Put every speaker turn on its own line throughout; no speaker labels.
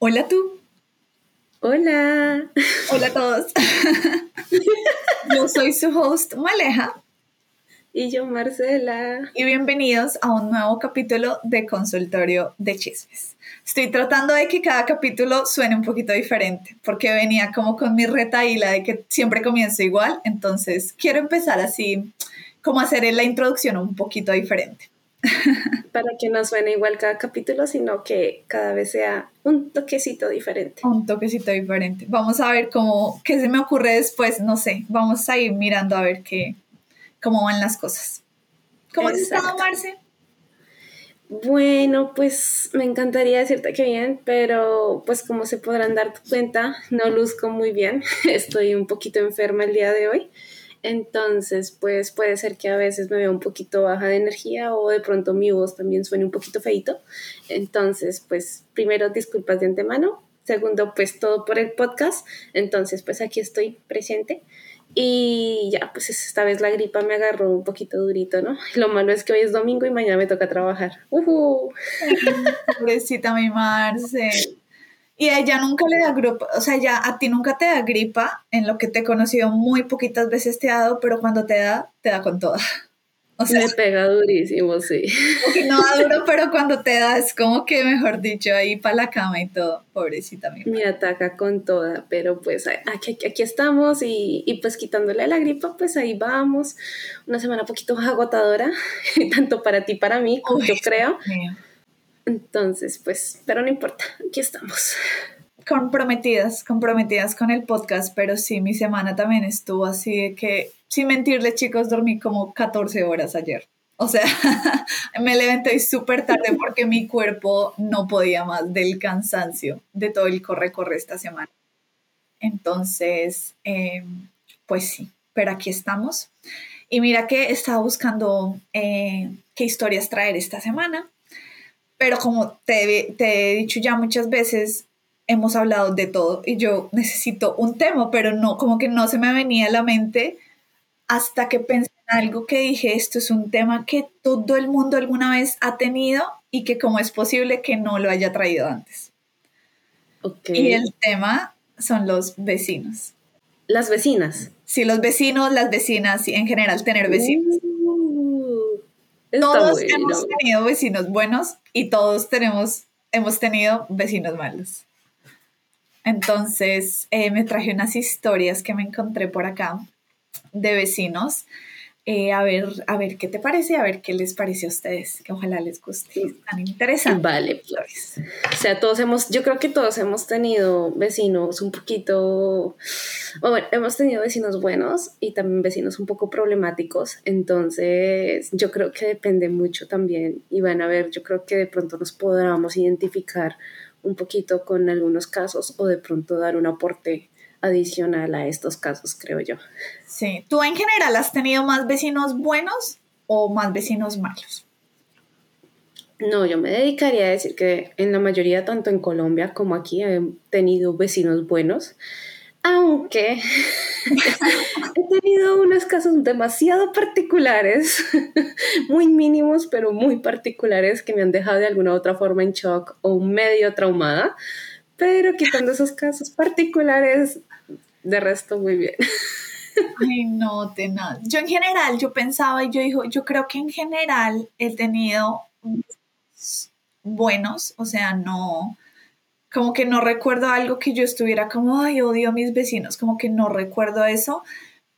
Hola tú.
Hola.
Hola a todos. Yo soy su host Maleja.
Y yo Marcela.
Y bienvenidos a un nuevo capítulo de Consultorio de Chismes. Estoy tratando de que cada capítulo suene un poquito diferente, porque venía como con mi retaíla de que siempre comienzo igual, entonces quiero empezar así, como hacer la introducción un poquito diferente.
Para que no suene igual cada capítulo, sino que cada vez sea un toquecito diferente.
Un toquecito diferente. Vamos a ver cómo, qué se me ocurre después, no sé, vamos a ir mirando a ver qué, cómo van las cosas. ¿Cómo has estado, Marce?
Bueno, pues me encantaría decirte que bien, pero pues como se podrán dar cuenta, no luzco muy bien. Estoy un poquito enferma el día de hoy. Entonces, pues puede ser que a veces me vea un poquito baja de energía o de pronto mi voz también suene un poquito feito. Entonces, pues primero disculpas de antemano. Segundo, pues todo por el podcast. Entonces, pues aquí estoy presente. Y ya, pues esta vez la gripa me agarró un poquito durito, ¿no? Lo malo es que hoy es domingo y mañana me toca trabajar. ¡Uh!
Pobrecita mi Marce. Y a ella nunca le da gripa, o sea, ya a ti nunca te da gripa, en lo que te he conocido muy poquitas veces te ha dado, pero cuando te da, te da con toda.
O sea, me pega durísimo, sí.
No da duro, pero cuando te da es como que, mejor dicho, ahí para la cama y todo. Pobrecita mi
Me ataca con toda, pero pues aquí, aquí estamos y, y, pues quitándole la gripa, pues ahí vamos. Una semana un poquito agotadora, tanto para ti para mí, como yo creo. Entonces, pues, pero no importa, aquí estamos.
Comprometidas, comprometidas con el podcast, pero sí, mi semana también estuvo así de que sin mentirle, chicos, dormí como 14 horas ayer. O sea, me levanté súper tarde porque mi cuerpo no podía más del cansancio de todo el corre-corre esta semana. Entonces, em, pues sí, pero aquí estamos. Y mira que estaba buscando eh, qué historias traer esta semana, pero como te, te he dicho ya muchas veces, hemos hablado de todo y yo necesito un tema, pero no, como que no se me venía a la mente hasta que pensé en algo que dije, esto es un tema que todo el mundo alguna vez ha tenido y que como es posible que no lo haya traído antes. Y el tema son los vecinos.
Las vecinas.
Sí, los vecinos, las vecinas y en general tener vecinos. Uh, todos hemos tenido vecinos buenos y todos tenemos, hemos tenido vecinos malos. Entonces eh, me traje unas historias que me encontré por acá de vecinos. Eh, a, ver, a ver qué te parece, a ver qué les parece a ustedes, que ojalá les guste, tan interesante.
Vale, Flores. O sea, todos hemos, yo creo que todos hemos tenido vecinos un poquito, bueno, hemos tenido vecinos buenos y también vecinos un poco problemáticos, entonces yo creo que depende mucho también y van a ver, yo creo que de pronto nos podamos identificar un poquito con algunos casos o de pronto dar un aporte adicional a estos casos, creo yo.
Sí, ¿tú en general has tenido más vecinos buenos o más vecinos malos?
No, yo me dedicaría a decir que en la mayoría, tanto en Colombia como aquí, he tenido vecinos buenos, aunque he tenido unos casos demasiado particulares, muy mínimos, pero muy particulares, que me han dejado de alguna u otra forma en shock o medio traumada. Pero quitando esos casos particulares, de resto muy bien.
Ay, no, de nada. Yo en general, yo pensaba y yo digo, yo creo que en general he tenido buenos, o sea, no, como que no recuerdo algo que yo estuviera como, ay, odio a mis vecinos, como que no recuerdo eso,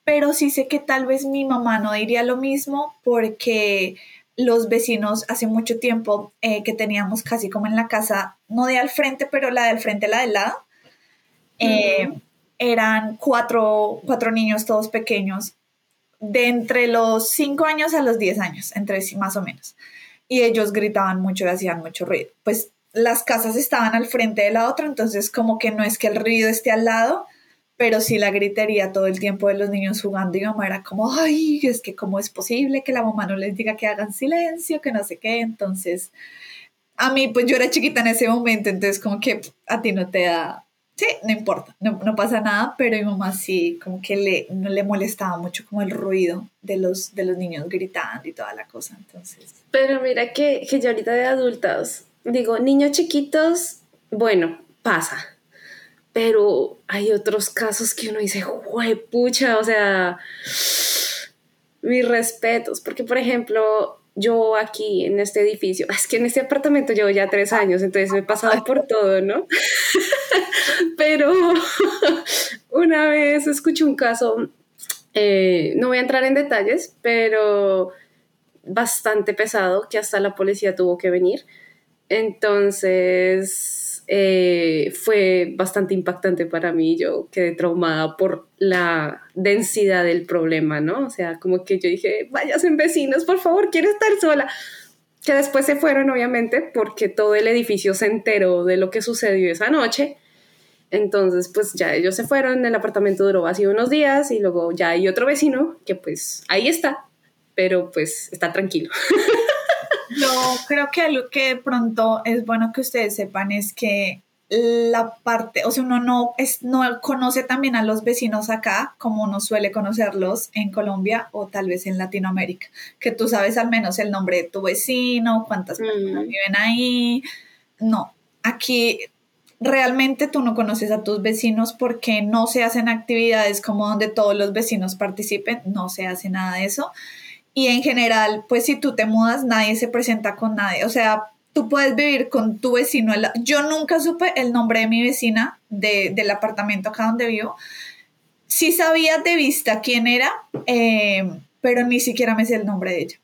pero sí sé que tal vez mi mamá no diría lo mismo porque los vecinos hace mucho tiempo eh, que teníamos casi como en la casa, no de al frente, pero la del frente, la del lado, eh, eran cuatro, cuatro niños todos pequeños, de entre los cinco años a los diez años, entre sí más o menos. Y ellos gritaban mucho y hacían mucho ruido. Pues las casas estaban al frente de la otra, entonces como que no es que el ruido esté al lado, pero sí la gritería todo el tiempo de los niños jugando y mamá era como, ay, es que cómo es posible que la mamá no les diga que hagan silencio, que no sé qué, entonces a mí pues yo era chiquita en ese momento, entonces como que a ti no te da, sí, no importa, no, no pasa nada, pero mi mamá sí como que le, no le molestaba mucho como el ruido de los, de los niños gritando y toda la cosa, entonces.
Pero mira que, que yo ahorita de adultos, digo, niños chiquitos, bueno, pasa. Pero hay otros casos que uno dice, pucha, o sea, mis respetos, porque por ejemplo, yo aquí en este edificio, es que en este apartamento llevo ya tres años, entonces me he pasado por todo, ¿no? Pero una vez escuché un caso, eh, no voy a entrar en detalles, pero bastante pesado, que hasta la policía tuvo que venir. Entonces, eh, fue bastante impactante para mí. Yo quedé traumada por la densidad del problema, ¿no? O sea, como que yo dije, en vecinos, por favor, quiero estar sola. Que después se fueron, obviamente, porque todo el edificio se enteró de lo que sucedió esa noche. Entonces, pues ya ellos se fueron, el apartamento duró así unos días y luego ya hay otro vecino que pues ahí está, pero pues está tranquilo.
Yo creo que algo que de pronto es bueno que ustedes sepan es que la parte, o sea, uno no, es, no conoce también a los vecinos acá como uno suele conocerlos en Colombia o tal vez en Latinoamérica, que tú sabes al menos el nombre de tu vecino, cuántas personas viven ahí. No, aquí realmente tú no conoces a tus vecinos porque no se hacen actividades como donde todos los vecinos participen, no se hace nada de eso. Y en general, pues si tú te mudas, nadie se presenta con nadie. O sea, tú puedes vivir con tu vecino. Yo nunca supe el nombre de mi vecina del apartamento acá donde vivo. Sí sabía de vista quién era, eh, pero ni siquiera me sé el nombre de ella.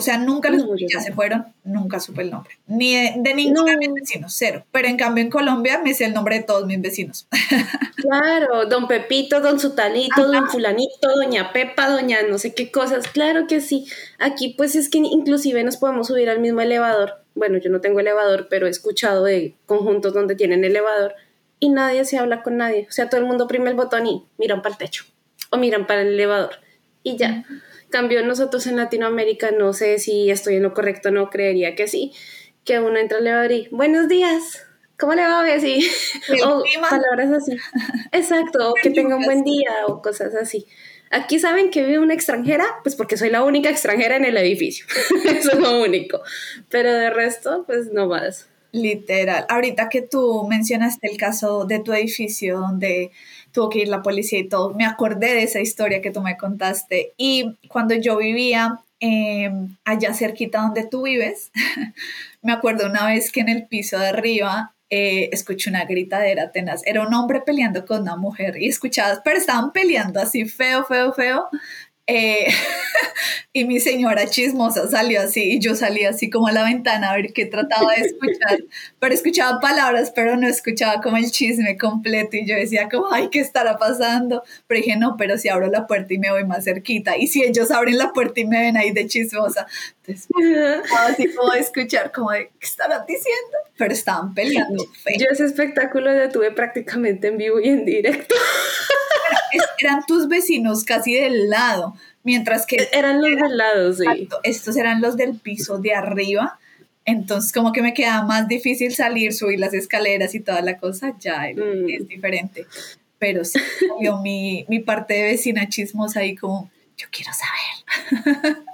O sea, nunca los ya se fueron, nunca supe el nombre. Ni de, ninguno de mis vecinos, cero. Pero en cambio en Colombia me sé el nombre de todos mis vecinos.
Claro, don Pepito, don Sutalito, don Fulanito, doña Pepa, doña no sé qué cosas. Claro que sí. Aquí pues es que inclusive nos podemos subir al mismo elevador. Bueno, yo no tengo elevador, pero he escuchado de conjuntos donde tienen elevador y nadie se habla con nadie. O sea, todo el mundo oprime el botón y miran para el techo o miran para el elevador y ya. Cambio nosotros en Latinoamérica, no sé si estoy en lo correcto, no creería que sí, que uno entra al elevador y buenos días, ¿cómo le va a o palabras así. Exacto, o que tenga un buen día o cosas así. Aquí saben que vive una extranjera, pues porque soy la única extranjera en el edificio. Eso es lo único. Pero de resto, pues no más.
Literal. Ahorita que tú mencionaste el caso de tu edificio donde tuvo que ir la policía y todo. Me acordé de esa historia que tú me contaste. Y cuando yo vivía em, allá cerquita donde tú vives, me acuerdo una vez que en el piso de arriba eh, escuché una gritadera tenaz. Era un hombre peleando con una mujer y escuchabas, pero estaban peleando así feo, feo, feo. Eh, y mi señora chismosa salió así y yo salí así como a la ventana a ver qué trataba de escuchar, pero escuchaba palabras, pero no escuchaba como el chisme completo y yo decía como, ay, ¿qué estará pasando? Pero dije, no, pero si abro la puerta y me voy más cerquita y si ellos abren la puerta y me ven ahí de chismosa, entonces así como de escuchar como de, ¿qué estarán diciendo? Pero estaban peleando.
Yo ese espectáculo lo tuve prácticamente en vivo y en directo.
eran tus vecinos casi del lado, mientras que...
E-, eran los del lado, sí.
estos eran los del piso de arriba. Entonces, como que me quedaba más difícil salir, subir las escaleras y toda la cosa, ya mm. es diferente. Pero sí, yo mi, mi parte de vecina chismosa ahí como, yo quiero saber.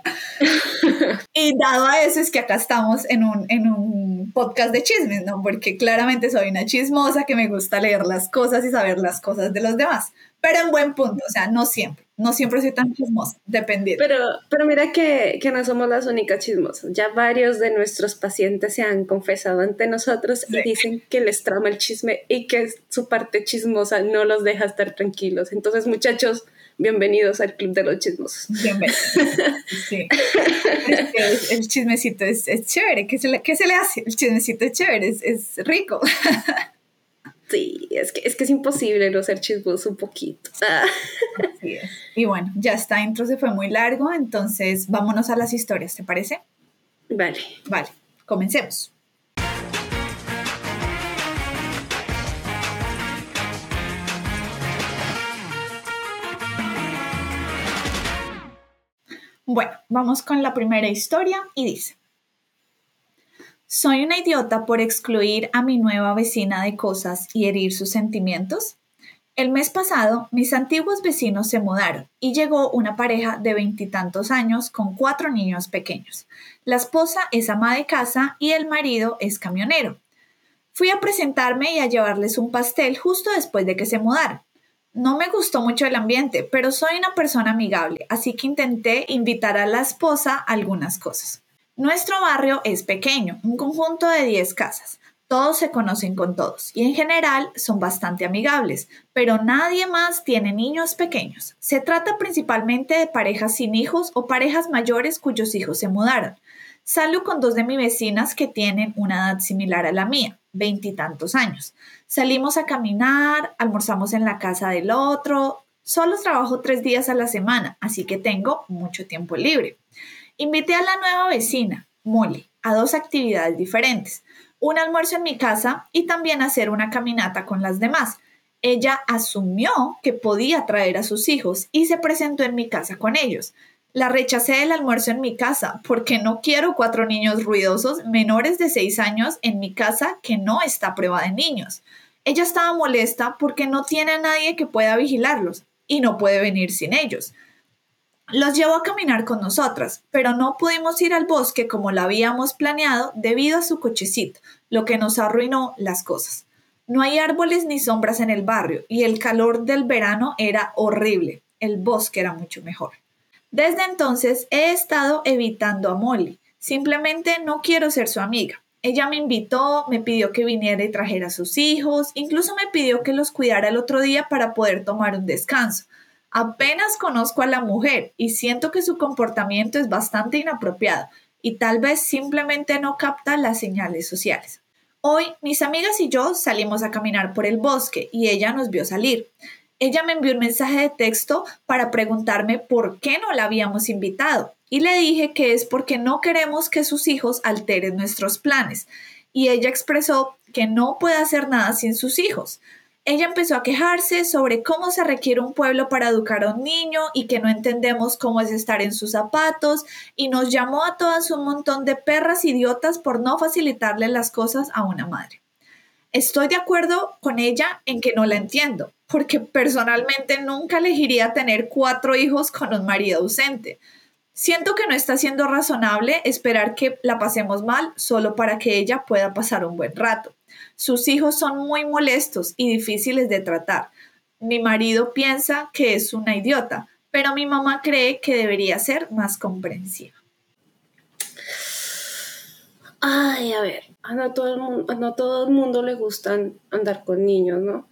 y dado a eso es que acá estamos en un, en un podcast de chismes, ¿no? Porque claramente soy una chismosa que me gusta leer las cosas y saber las cosas de los demás pero en buen punto, o sea, no siempre, no siempre soy tan chismosa, dependiendo.
Pero, pero mira que, que no somos las únicas chismosas, ya varios de nuestros pacientes se han confesado ante nosotros y dicen que les trama el chisme y que su parte chismosa no los deja estar tranquilos. Entonces, muchachos, bienvenidos al Club de los Chismosos. Bienvenidos.
Sí. el, chismecito es, es chévere. ¿Qué se, le, ¿Qué se, le, hace? El chismecito es chévere, es, es rico.
Sí, es que, es que es imposible no ser chismoso un poquito.
Y bueno, ya está, intro se fue muy largo, entonces vámonos a las historias, ¿te parece?
Vale.
Vale, comencemos. Bueno, vamos con la primera historia y dice, ¿Soy una idiota por excluir a mi nueva vecina de cosas y herir sus sentimientos? El mes pasado, mis antiguos vecinos se mudaron y llegó una pareja de veintitantos años con cuatro niños pequeños. La esposa es ama de casa y el marido es camionero. Fui a presentarme y a llevarles un pastel justo después de que se mudaran. No me gustó mucho el ambiente, pero soy una persona amigable, así que intenté invitar a la esposa a algunas cosas. Nuestro barrio es pequeño, un conjunto de 10 casas. Todos se conocen con todos y en general son bastante amigables, pero nadie más tiene niños pequeños. Se trata principalmente de parejas sin hijos o parejas mayores cuyos hijos se mudaron. Salgo con dos de mis vecinas que tienen una edad similar a la mía veintitantos años. Salimos a caminar, almorzamos en la casa del otro. Solo trabajo tres días a la semana, así que tengo mucho tiempo libre. Invité a la nueva vecina, Molly, a dos actividades diferentes. Un almuerzo en mi casa y también hacer una caminata con las demás. Ella asumió que podía traer a sus hijos y se presentó en mi casa con ellos. La rechacé del almuerzo en mi casa porque no quiero cuatro niños ruidosos menores de seis años en mi casa que no está a prueba de niños. Ella estaba molesta porque no tiene a nadie que pueda vigilarlos y no puede venir sin ellos. Los llevó a caminar con nosotras, pero no pudimos ir al bosque como lo habíamos planeado debido a su cochecito, lo que nos arruinó las cosas. No hay árboles ni sombras en el barrio y el calor del verano era horrible. El bosque era mucho mejor. Desde entonces he estado evitando a Molly. Simplemente no quiero ser su amiga. Ella me invitó, me pidió que viniera y trajera a sus hijos, incluso me pidió que los cuidara el otro día para poder tomar un descanso. Apenas conozco a la mujer y siento que su comportamiento es bastante inapropiado y tal vez simplemente no capta las señales sociales. Hoy mis amigas y yo salimos a caminar por el bosque y ella nos vio salir. Ella me envió un mensaje de texto para preguntarme por qué no la habíamos invitado y le dije que es porque no queremos que sus hijos alteren nuestros planes y ella expresó que no puede hacer nada sin sus hijos. Ella empezó a quejarse sobre cómo se requiere un pueblo para educar a un niño y que no entendemos cómo es estar en sus zapatos y nos llamó a todas un montón de perras idiotas por no facilitarle las cosas a una madre. Estoy de acuerdo con ella en que no la entiendo, porque personalmente nunca elegiría tener cuatro hijos con un marido ausente. Siento que no está siendo razonable esperar que la pasemos mal solo para que ella pueda pasar un buen rato. Sus hijos son muy molestos y difíciles de tratar. Mi marido piensa que es una idiota, pero mi mamá cree que debería ser más comprensiva.
Ay, a ver, a no todo el mundo, no todo el mundo le gustan andar con niños, ¿no?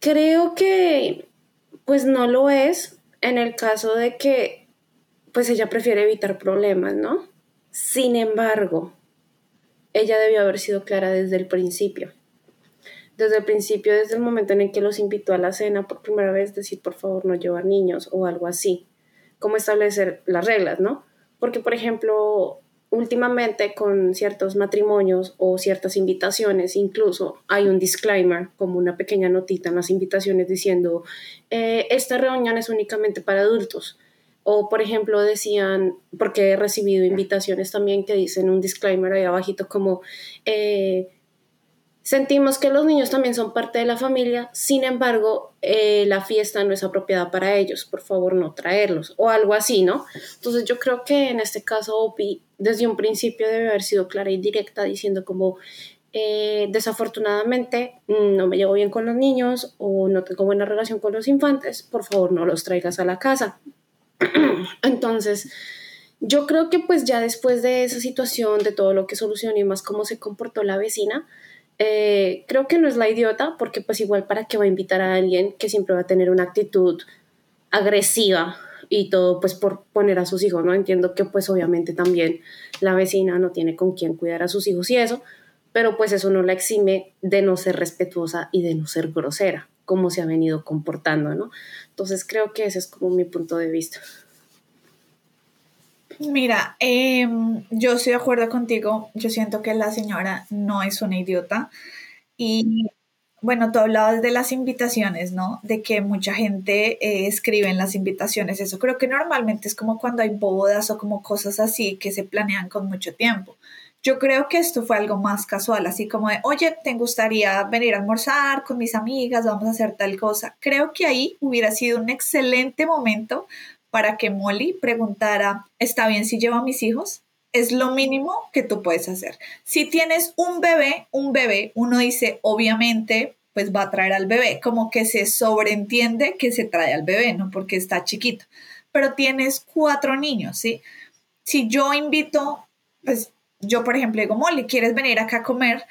Creo que pues no lo es en el caso de que pues ella prefiere evitar problemas, ¿no? Sin embargo, ella debió haber sido clara desde el principio. Desde el principio, desde el momento en el que los invitó a la cena por primera vez, decir por favor no llevar niños o algo así. Cómo establecer las reglas, ¿no? Porque, por ejemplo, últimamente con ciertos matrimonios o ciertas invitaciones, incluso hay un disclaimer, como una pequeña notita en las invitaciones diciendo, eh, esta reunión es únicamente para adultos. O, por ejemplo, decían, porque he recibido invitaciones también que dicen un disclaimer ahí abajito como, eh, Sentimos que los niños también son parte de la familia, sin embargo, eh, la fiesta no es apropiada para ellos, por favor no traerlos o algo así, ¿no? Entonces yo creo que en este caso OPI desde un principio debe haber sido clara y directa diciendo como eh, desafortunadamente mm, no me llevo bien con los niños o no tengo buena relación con los infantes, por favor no los traigas a la casa. Entonces, yo creo que pues ya después de esa situación, de todo lo que solucionó y más cómo se comportó la vecina, eh, creo que no es la idiota, porque pues igual para qué va a invitar a alguien que siempre va a tener una actitud agresiva y todo pues por poner a sus hijos, ¿no? Entiendo que pues obviamente también la vecina no tiene con quién cuidar a sus hijos y eso, pero pues eso no la exime de no ser respetuosa y de no ser grosera, como se ha venido comportando, ¿no? Entonces creo que ese es como mi punto de vista.
Mira, em, yo estoy de acuerdo contigo. Yo siento que la señora no es una idiota. Y bueno, tú hablabas de las invitaciones, ¿no? De que mucha gente eh, escribe en las invitaciones. Eso creo que normalmente es como cuando hay bodas o como cosas así que se planean con mucho tiempo. Yo creo que esto fue algo más casual, así como de, oye, ¿te gustaría venir a almorzar con mis amigas? Vamos a hacer tal cosa. Creo que ahí hubiera sido un excelente momento para que Molly preguntara, ¿está bien si llevo a mis hijos? Es lo mínimo que tú puedes hacer. Si tienes un bebé, un bebé, uno dice, obviamente, pues va a traer al bebé, como que se sobreentiende que se trae al bebé, ¿no? Porque está chiquito. Pero tienes cuatro niños, ¿sí? Si yo invito, pues yo, por ejemplo, digo, Molly, ¿quieres venir acá a comer?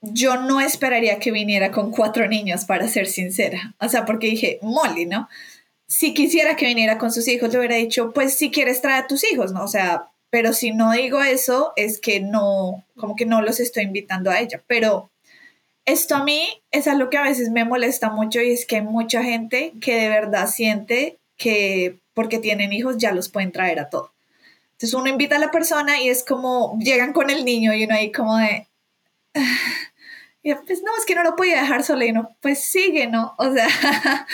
Yo no esperaría que viniera con cuatro niños, para ser sincera. O sea, porque dije, Molly, ¿no? Si quisiera que viniera con sus hijos, le hubiera dicho, pues si quieres traer a tus hijos, ¿no? O sea, pero si no digo eso, es que no, como que no los estoy invitando a ella. Pero esto a mí es algo que a veces me molesta mucho y es que hay mucha gente que de verdad siente que porque tienen hijos ya los pueden traer a todo. Entonces uno invita a la persona y es como, llegan con el niño y uno ahí como de... pues no, es que no lo podía dejar solo y uno, pues sigue, ¿no? O sea,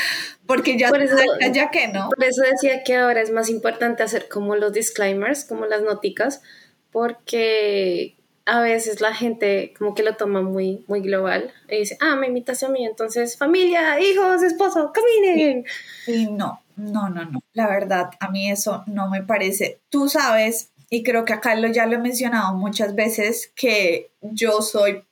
porque ya,
por eso,
ya que no.
Por eso decía que ahora es más importante hacer como los disclaimers, como las noticas, porque a veces la gente como que lo toma muy, muy global y dice, ah, me invitas a mí, entonces familia, hijos, esposo, caminen.
Y no, no, no, no. La verdad, a mí eso no me parece. Tú sabes, y creo que acá lo, ya lo he mencionado muchas veces, que yo soy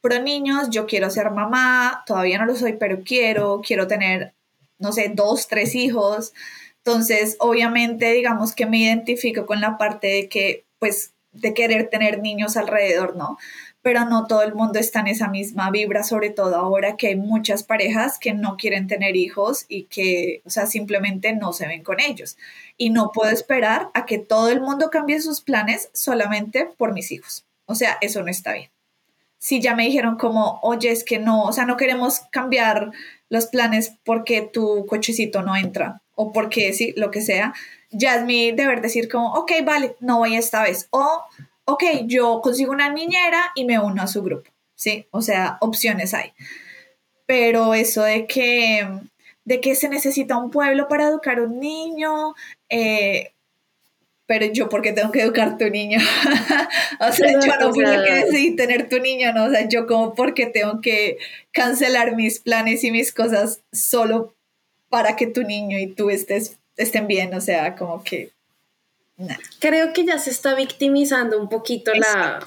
pro niños, yo quiero ser mamá, todavía no lo soy, pero quiero, quiero tener no sé, dos, tres hijos. Entonces, obviamente, digamos que me identifico con la parte de que, pues, de querer tener niños alrededor, ¿no? Pero no todo el mundo está en esa misma vibra, sobre todo ahora que hay muchas parejas que no quieren tener hijos y que, o sea, simplemente no se ven con ellos. Y no puedo esperar a que todo el mundo cambie sus planes solamente por mis hijos. O sea, eso no está bien. Si ya me dijeron como, oye, es que no, o sea, no queremos cambiar los planes porque tu cochecito no entra o porque sí, lo que sea, ya es mi deber decir como, ok, vale, no voy esta vez. O, ok, yo consigo una niñera y me uno a su grupo, ¿sí? O sea, opciones hay. Pero eso de que, de que se necesita un pueblo para educar a un niño, eh, pero yo porque tengo que educar tu niño. o sea, yo no porque decidí tener tu niño, no, o sea, yo como porque tengo que cancelar mis planes y mis cosas solo para que tu niño y tú estés, estén bien, o sea, como que...
Creo que ya se está victimizando un poquito la,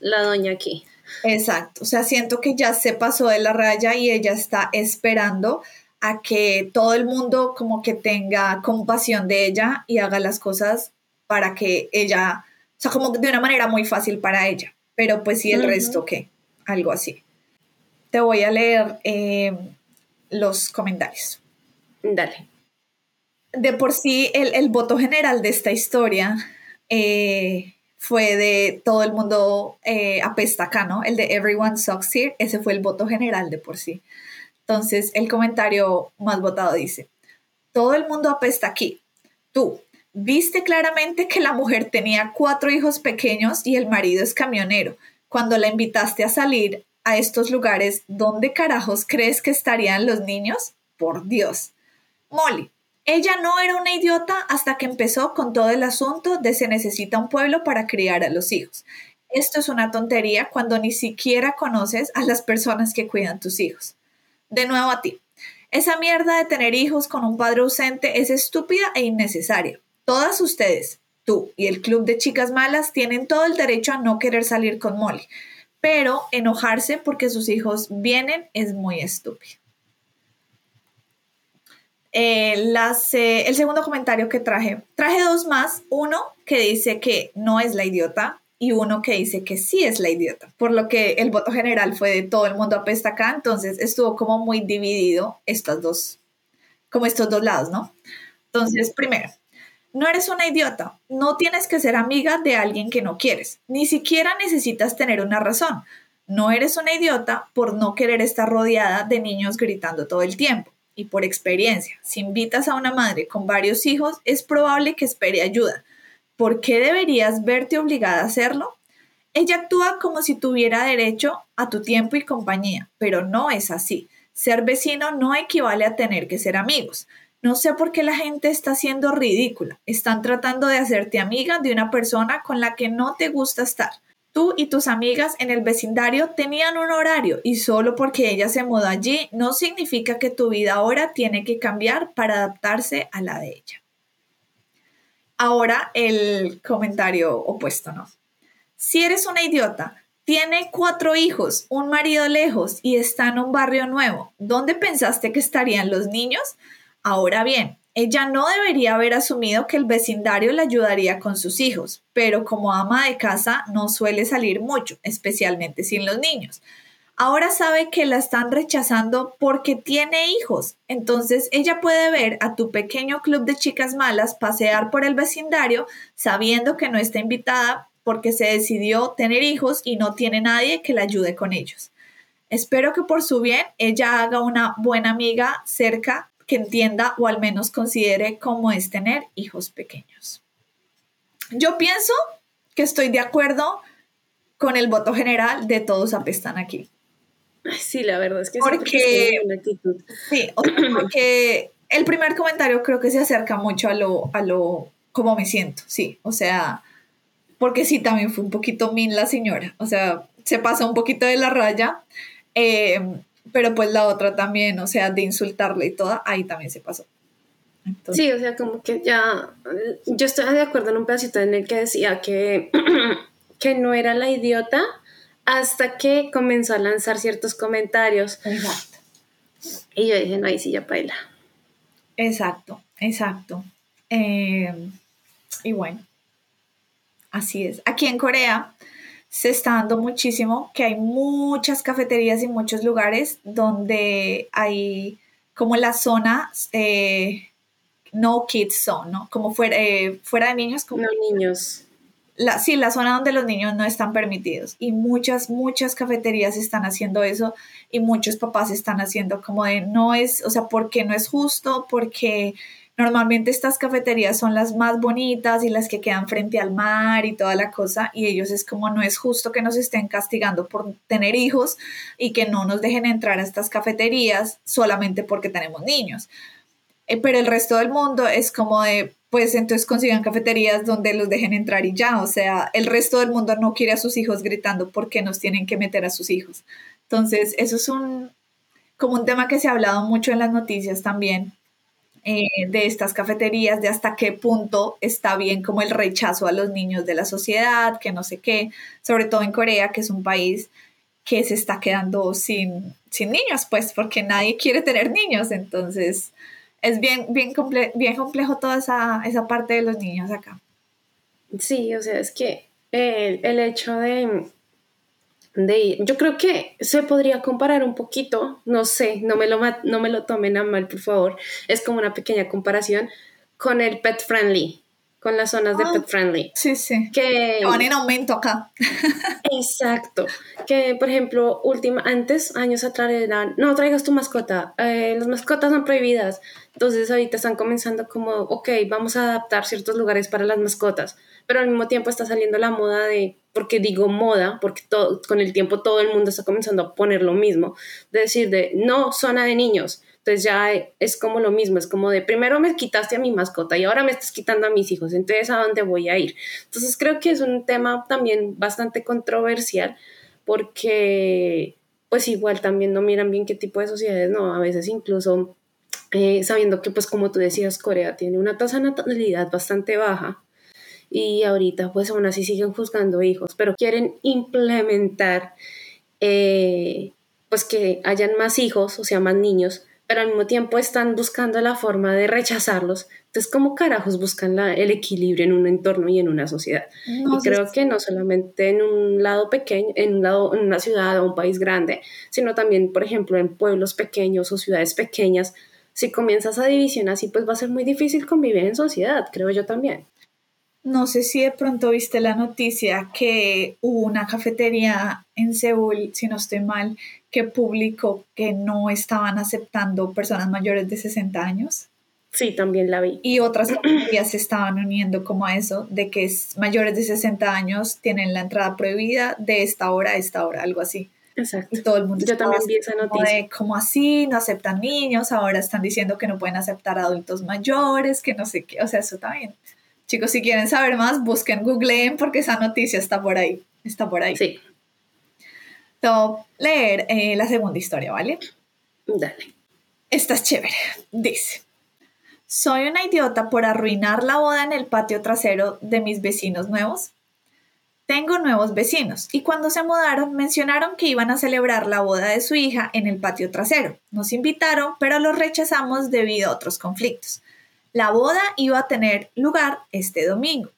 la doña aquí.
Exacto, o sea, siento que ya se pasó de la raya y ella está esperando a que todo el mundo como que tenga compasión de ella y haga las cosas para que ella, o sea, como de una manera muy fácil para ella, pero pues sí el resto, ¿qué? Algo así. Te voy a leer eh, los comentarios.
Dale.
De por sí, el, voto general de esta historia eh, fue de todo el mundo eh, apesta acá, ¿no? El de Everyone Sucks Here, ese fue el voto general de por sí. Entonces, el comentario más votado dice, todo el mundo apesta aquí. Tú, Viste claramente que la mujer tenía cuatro hijos pequeños y el marido es camionero. Cuando la invitaste a salir a estos lugares, ¿dónde carajos crees que estarían los niños? Por Dios. Molly, ella no era una idiota hasta que empezó con todo el asunto de se necesita un pueblo para criar a los hijos. Esto es una tontería cuando ni siquiera conoces a las personas que cuidan tus hijos. De nuevo a ti. Esa mierda de tener hijos con un padre ausente es estúpida e innecesaria. Todas ustedes, tú y el club de chicas malas tienen todo el derecho a no querer salir con Molly, pero enojarse porque sus hijos vienen es muy estúpido. Eh, eh, el segundo comentario que traje, traje dos más, uno que dice que no es la idiota y uno que dice que sí es la idiota, por lo que el voto general fue de todo el mundo apesta acá, entonces estuvo como muy dividido estas dos, como estos dos lados, ¿no? Entonces, primero, no eres una idiota, no tienes que ser amiga de alguien que no quieres, ni siquiera necesitas tener una razón. No eres una idiota por no querer estar rodeada de niños gritando todo el tiempo. Y por experiencia, si invitas a una madre con varios hijos, es probable que espere ayuda. ¿Por qué deberías verte obligada a hacerlo? Ella actúa como si tuviera derecho a tu tiempo y compañía, pero no es así. Ser vecino no equivale a tener que ser amigos. No sé por qué la gente está siendo ridícula. Están tratando de hacerte amiga de una persona con la que no te gusta estar. Tú y tus amigas en el vecindario tenían un horario y solo porque ella se mudó allí no significa que tu vida ahora tiene que cambiar para adaptarse a la de ella. Ahora el comentario opuesto, ¿no? Si eres una idiota, tiene cuatro hijos, un marido lejos y está en un barrio nuevo, ¿dónde pensaste que estarían los niños? Ahora bien, ella no debería haber asumido que el vecindario le ayudaría con sus hijos, pero como ama de casa no suele salir mucho, especialmente sin los niños. Ahora sabe que la están rechazando porque tiene hijos. Entonces ella puede ver a tu pequeño club de chicas malas pasear por el vecindario sabiendo que no está invitada porque se decidió tener hijos y no tiene nadie que la ayude con ellos. Espero que por su bien ella haga una buena amiga cerca que entienda o al menos considere cómo es tener hijos pequeños. Yo pienso que estoy de acuerdo con el voto general de todos apestan aquí.
Sí, la verdad es que
porque, sí, porque el primer comentario creo que se acerca mucho a lo, a lo, como me siento, sí, o sea, porque sí, también fue un poquito min la señora, o sea, se pasa un poquito de la raya, eh, pero pues la otra también, o sea, de insultarle y toda, ahí también se pasó.
sí, o sea, como que ya, yo estoy de acuerdo en un pedacito en el que decía que, que no era la idiota hasta que comenzó a lanzar ciertos comentarios. Exacto. Y yo dije, no, ahí sí ya baila.
Exacto, exacto. Eh, y bueno, así es. Aquí en Corea se está dando muchísimo, que hay muchas cafeterías y muchos lugares donde hay como la zona eh, no kids zone, ¿no? Como fuera, eh, fuera de niños. Como
no niños.
La, sí, la zona donde los niños no están permitidos. Y muchas, muchas cafeterías están haciendo eso y muchos papás están haciendo como de no es, o sea, porque no es justo, porque Normalmente estas cafeterías son las más bonitas y las que quedan frente al mar y toda la cosa y ellos es como no es justo que nos estén castigando por tener hijos y que no nos dejen entrar a estas cafeterías solamente porque tenemos niños. Eh, pero el resto del mundo es como de, pues entonces consigan cafeterías donde los dejen entrar y ya, o sea, el resto del mundo no quiere a sus hijos gritando porque nos tienen que meter a sus hijos. Entonces, eso es un, como un tema que se ha hablado mucho en las noticias también, eh, de estas cafeterías, de hasta qué punto está bien como el rechazo a los niños de la sociedad, que no sé qué, sobre todo en Corea, que es un país que se está quedando sin, sin niños, pues porque nadie quiere tener niños, entonces es bien, bien, bien complejo toda esa, esa, parte de los niños acá.
Sí, o sea, es que el hecho de, yo creo que se podría comparar un poquito, no sé, no me lo, no me lo tomen a mal, por favor, es como una pequeña comparación con el pet friendly, con las zonas de ah, pet friendly.
Sí, sí. Que van en aumento acá.
exacto. Que, por ejemplo, última, antes, años atrás, eran, no traigas tu mascota, eh, las mascotas son prohibidas. Entonces, ahorita están comenzando como, ok, vamos a adaptar ciertos lugares para las mascotas, pero al mismo tiempo está saliendo la moda de porque digo moda, porque todo, con el tiempo todo el mundo está comenzando a poner lo mismo, de decir de no zona de niños, entonces ya es como lo mismo, es como de primero me quitaste a mi mascota y ahora me estás quitando a mis hijos, entonces a dónde voy a ir. Entonces creo que es un tema también bastante controversial porque pues igual también no miran bien qué tipo de sociedades, no, a veces incluso eh, sabiendo que pues como tú decías, Corea tiene una tasa de natalidad bastante baja, y ahorita pues aún así siguen juzgando hijos, pero quieren implementar eh, pues que hayan más hijos, o sea, más niños, pero al mismo tiempo están buscando la forma de rechazarlos. Entonces, ¿cómo carajos buscan el equilibrio en un entorno y en una sociedad? y creo que no solamente en un lado pequeño, en un lado, en una ciudad o un país grande, sino también, por ejemplo, en pueblos pequeños o ciudades pequeñas, si comienzas a división así, pues va a ser muy difícil convivir en sociedad, creo yo también.
No sé si de pronto viste la noticia que hubo una cafetería en Seúl, si no estoy mal, que publicó que no estaban aceptando personas mayores de 60 años.
Sí, también la vi.
Y otras cafeterías se estaban uniendo como a eso, de que mayores de 60 años tienen la entrada prohibida de esta hora a esta hora, algo así.
Exacto.
Y todo el mundo
Yo también vi esa noticia.
Como así, no aceptan niños, ahora están diciendo que no pueden aceptar adultos mayores, que no sé qué, o sea, eso también Chicos, si quieren saber más, busquen, googleen porque esa noticia está por ahí. Está por ahí.
Sí.
So, leer eh, la segunda historia, ¿vale?
Dale.
Esta es chévere. Dice, ¿Soy una idiota por arruinar la boda en el patio trasero de mis vecinos nuevos? Tengo nuevos vecinos y cuando se mudaron mencionaron que iban a celebrar la boda de su hija en el patio trasero. Nos invitaron, pero los rechazamos debido a otros conflictos. La boda iba a tener lugar este domingo.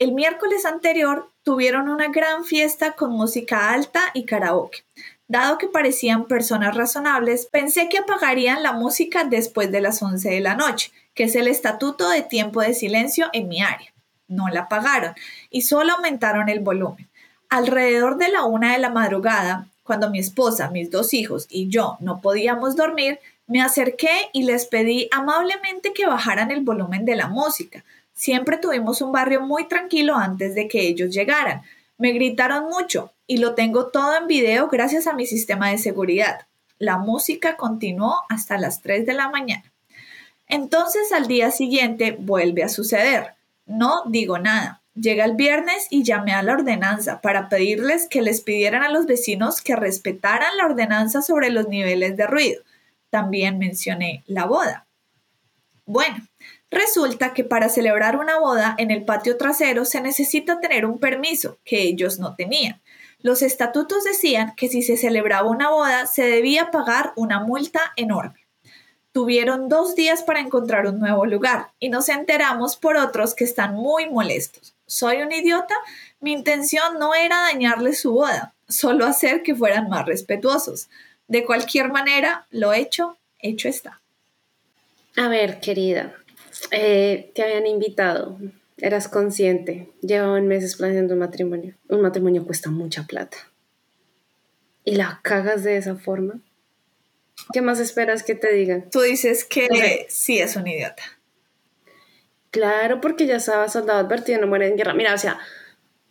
El miércoles anterior tuvieron una gran fiesta con música alta y karaoke. Dado que parecían personas razonables, pensé que apagarían la música después de las 11 de la noche, que es el estatuto de tiempo de silencio en mi área. No la apagaron y solo aumentaron el volumen. Alrededor de la una de la madrugada, cuando mi esposa, mis dos hijos y yo no podíamos dormir, me acerqué y les pedí amablemente que bajaran el volumen de la música. Siempre tuvimos un barrio muy tranquilo antes de que ellos llegaran. Me gritaron mucho y lo tengo todo en video gracias a mi sistema de seguridad. La música continuó hasta las 3 de la mañana. Entonces al día siguiente vuelve a suceder. No digo nada. Llega el viernes y llamé a la ordenanza para pedirles que les pidieran a los vecinos que respetaran la ordenanza sobre los niveles de ruido. También mencioné la boda. Bueno, resulta que para celebrar una boda en el patio trasero se necesita tener un permiso que ellos no tenían. Los estatutos decían que si se celebraba una boda se debía pagar una multa enorme. Tuvieron dos días para encontrar un nuevo lugar y nos enteramos por otros que están muy molestos. ¿Soy un idiota? Mi intención no era dañarles su boda, solo hacer que fueran más respetuosos. De cualquier manera, lo hecho, hecho está.
A ver, querida, eh, te habían invitado, eras consciente, llevaban meses planeando un matrimonio. Un matrimonio cuesta mucha plata. ¿Y la cagas de esa forma? ¿Qué más esperas que te digan?
Tú dices que sí es un idiota.
Claro, porque ya estaba soldado advertido, no muere en guerra. Mira, o sea,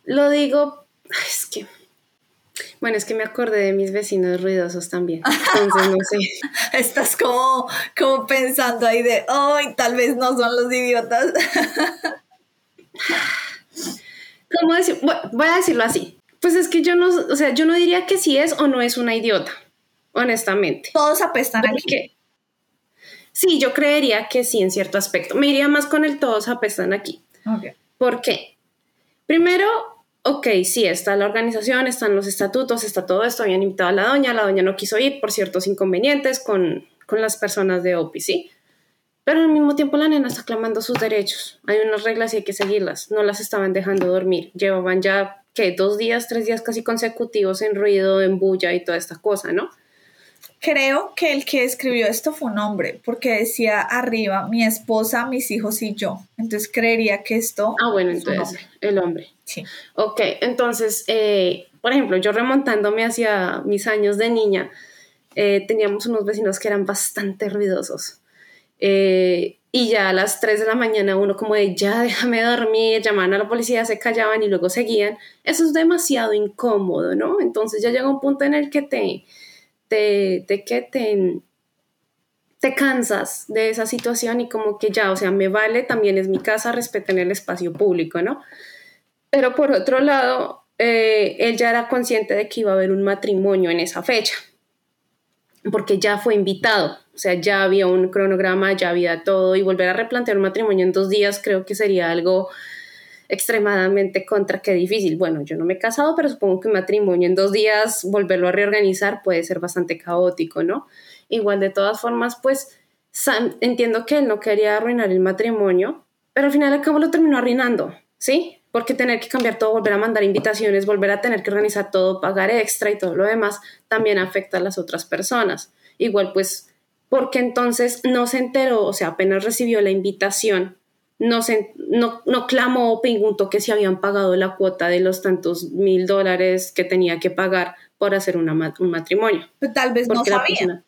lo digo, es que, bueno, es que me acordé de mis vecinos ruidosos también. Entonces, no sé.
Estás como, como pensando ahí de, ay, tal vez no son los idiotas.
¿Cómo decir? Voy a decirlo así. Pues es que yo no, o sea, yo no diría que sí es o no es una idiota honestamente.
Todos apestan aquí.
Sí, yo creería que sí en cierto aspecto. Me iría más con el todos apestan aquí. ¿Por qué? Primero, ok, sí, está la organización, están los estatutos, está todo esto, habían invitado a la doña, la doña no quiso ir por ciertos inconvenientes con, con las personas de OPI, ¿sí? Pero al mismo tiempo la nena está clamando sus derechos. Hay unas reglas y hay que seguirlas. No las estaban dejando dormir. Llevaban ya, ¿qué? Dos días, tres días casi consecutivos en ruido, en bulla y toda esta cosa, ¿no?
Creo que el que escribió esto fue un hombre, porque decía arriba mi esposa, mis hijos y yo. Entonces creería que esto.
Ah, bueno, entonces el hombre.
Sí.
Ok, entonces, eh, por ejemplo, yo remontándome hacia mis años de niña, eh, teníamos unos vecinos que eran bastante ruidosos. Eh, y ya a las 3 de la mañana uno como de ya déjame dormir, llamaban a la policía, se callaban y luego seguían. Eso es demasiado incómodo, ¿no? Entonces ya llega un punto en el que te te, te, que te, te cansas de esa situación y como que ya, o sea, me vale, también es mi casa, respeten el espacio público, ¿no? Pero por otro lado, eh, él ya era consciente de que iba a haber un matrimonio en esa fecha, porque ya fue invitado, o sea, ya había un cronograma, ya había todo, y volver a replantear un matrimonio en dos días creo que sería algo extremadamente contra, qué difícil. Bueno, yo no me he casado, pero supongo que un matrimonio en dos días, volverlo a reorganizar puede ser bastante caótico, ¿no? Igual de todas formas, pues entiendo que él no quería arruinar el matrimonio, pero al final al cabo lo terminó arruinando, ¿sí? Porque tener que cambiar todo, volver a mandar invitaciones, volver a tener que organizar todo, pagar extra y todo lo demás, también afecta a las otras personas. Igual pues, porque entonces no se enteró, o sea, apenas recibió la invitación, no, se, no, no clamó o preguntó que si habían pagado la cuota de los tantos mil dólares que tenía que pagar por hacer una, un matrimonio.
Pero tal vez no sabía.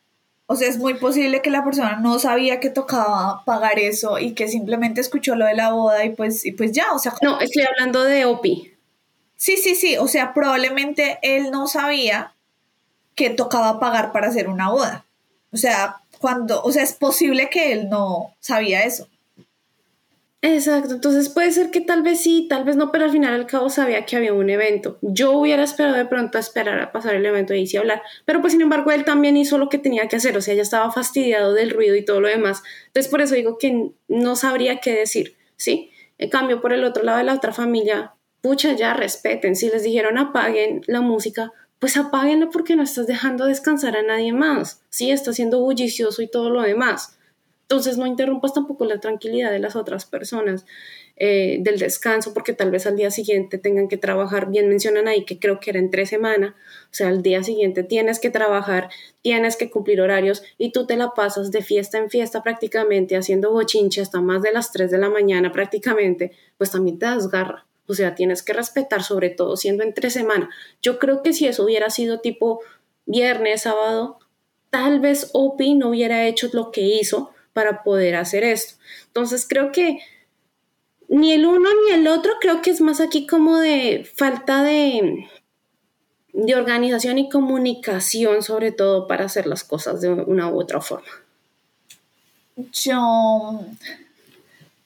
O sea, es muy posible que la persona no sabía que tocaba pagar eso y que simplemente escuchó lo de la boda y pues, y pues ya, o sea...
No, estoy hablando de OPI.
Sí, sí, sí, o sea, probablemente él no sabía que tocaba pagar para hacer una boda. O sea, cuando, o sea, es posible que él no sabía eso.
Exacto, entonces puede ser que tal vez sí, tal vez no, pero al final al cabo sabía que había un evento. Yo hubiera esperado de pronto a esperar a pasar el evento y sí hablar, pero pues sin embargo él también hizo lo que tenía que hacer, o sea, ya estaba fastidiado del ruido y todo lo demás. Entonces por eso digo que no sabría qué decir, ¿sí? En cambio, por el otro lado de la otra familia, pucha, ya respeten, si les dijeron apaguen la música, pues apáguenla porque no estás dejando descansar a nadie más, ¿sí? Está siendo bullicioso y todo lo demás. Entonces no interrumpas tampoco la tranquilidad de las otras personas, eh, del descanso, porque tal vez al día siguiente tengan que trabajar. Bien mencionan ahí que creo que era en tres semanas, o sea, al día siguiente tienes que trabajar, tienes que cumplir horarios y tú te la pasas de fiesta en fiesta prácticamente, haciendo bochinche hasta más de las 3 de la mañana prácticamente, pues también te desgarra. O sea, tienes que respetar, sobre todo siendo en tres semanas. Yo creo que si eso hubiera sido tipo viernes, sábado, tal vez Opi no hubiera hecho lo que hizo, para poder hacer esto. Entonces creo que ni el uno ni el otro, creo que es más aquí como de falta de, de organización y comunicación, sobre todo para hacer las cosas de una u otra forma.
Yo,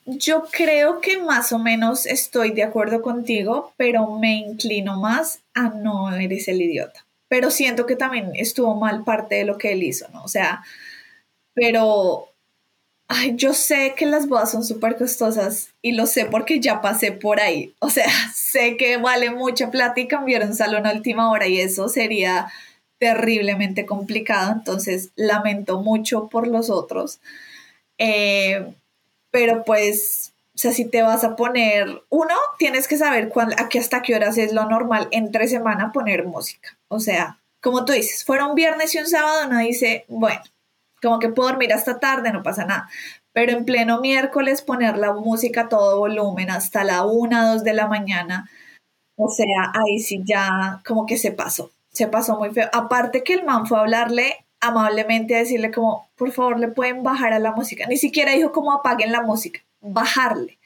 yo creo que más o menos estoy de acuerdo contigo, pero me inclino más a no eres el idiota. Pero siento que también estuvo mal parte de lo que él hizo, ¿no? O sea, pero Ay, yo sé que las bodas son súper costosas y lo sé porque ya pasé por ahí. O sea, sé que vale mucha plata y cambiar un salón a última hora y eso sería terriblemente complicado. Entonces, lamento mucho por los otros. Eh, pero pues, o sea, si te vas a poner, uno, tienes que saber aquí hasta qué horas es lo normal entre semana poner música. O sea, como tú dices, fuera un viernes y un sábado, uno dice, bueno, como que puedo dormir hasta tarde, no pasa nada. Pero en pleno miércoles poner la música a todo volumen hasta la una, dos de la mañana, o sea, ahí sí ya como que se pasó, se pasó muy feo. Aparte que el man fue a hablarle amablemente, a decirle como, por favor, le pueden bajar a la música. Ni siquiera dijo como apaguen la música, bajarle.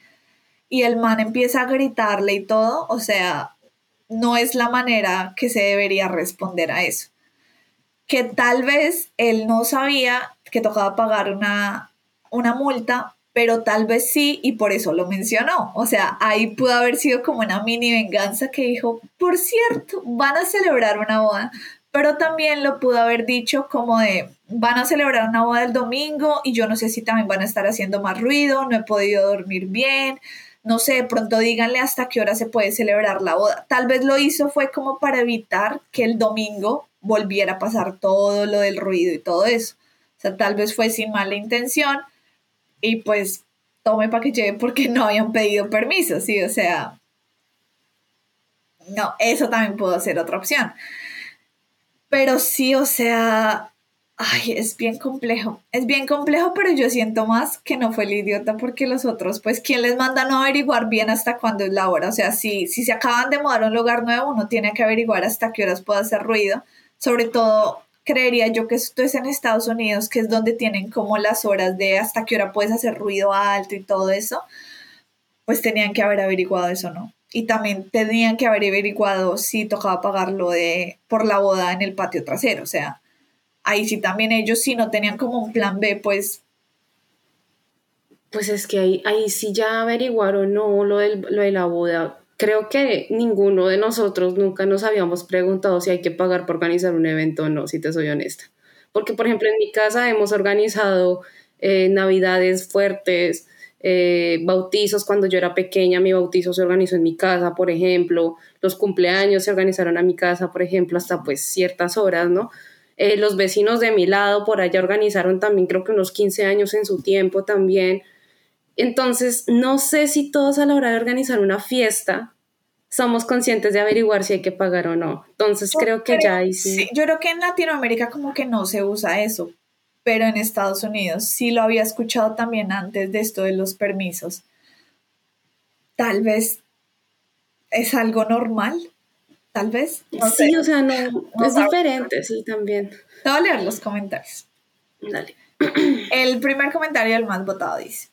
Y el man empieza a gritarle y todo, o sea, no es la manera que se debería responder a eso que tal vez él no sabía que tocaba pagar una, una multa, pero tal vez sí y por eso lo mencionó. O sea, ahí pudo haber sido como una mini venganza que dijo, por cierto, van a celebrar una boda, pero también lo pudo haber dicho como de, van a celebrar una boda el domingo y yo no sé si también van a estar haciendo más ruido, no he podido dormir bien, no sé, de pronto díganle hasta qué hora se puede celebrar la boda. Tal vez lo hizo fue como para evitar que el domingo volviera a pasar todo lo del ruido y todo eso. O sea, tal vez fue sin mala intención y pues tome para que lleve porque no habían pedido permiso, sí, o sea, no, eso también pudo ser otra opción. Pero sí, o sea, ay, es bien complejo, es bien complejo, pero yo siento más que no fue el idiota porque los otros, pues, ¿quién les manda no averiguar bien hasta cuándo es la hora? O sea, si, si se acaban de mudar a un lugar nuevo, uno tiene que averiguar hasta qué horas puede hacer ruido sobre todo creería yo que esto es en Estados Unidos, que es donde tienen como las horas de hasta qué hora puedes hacer ruido alto y todo eso, pues tenían que haber averiguado eso, ¿no? Y también tenían que haber averiguado si tocaba pagarlo de, por la boda en el patio trasero, o sea, ahí sí también ellos si no tenían como un plan B, pues...
Pues es que ahí, ahí sí ya averiguaron no lo, del, lo de la boda creo que ninguno de nosotros nunca nos habíamos preguntado si hay que pagar por organizar un evento o no, si te soy honesta. Porque, por ejemplo, en mi casa hemos organizado eh, navidades fuertes, eh, bautizos cuando yo era pequeña, mi bautizo se organizó en mi casa, por ejemplo, los cumpleaños se organizaron a mi casa, por ejemplo, hasta pues ciertas horas, ¿no? Eh, los vecinos de mi lado por allá organizaron también creo que unos 15 años en su tiempo también. Entonces, no sé si todos a la hora de organizar una fiesta somos conscientes de averiguar si hay que pagar o no. Entonces, creo que ya ahí sí.
Yo creo que en Latinoamérica como que no se usa eso, pero en Estados Unidos sí lo había escuchado también antes de esto de los permisos. Tal vez es algo normal, tal vez.
sí, o sea, no, es diferente, sí, también.
Te voy a leer los comentarios.
Dale.
El primer comentario, el más votado, dice.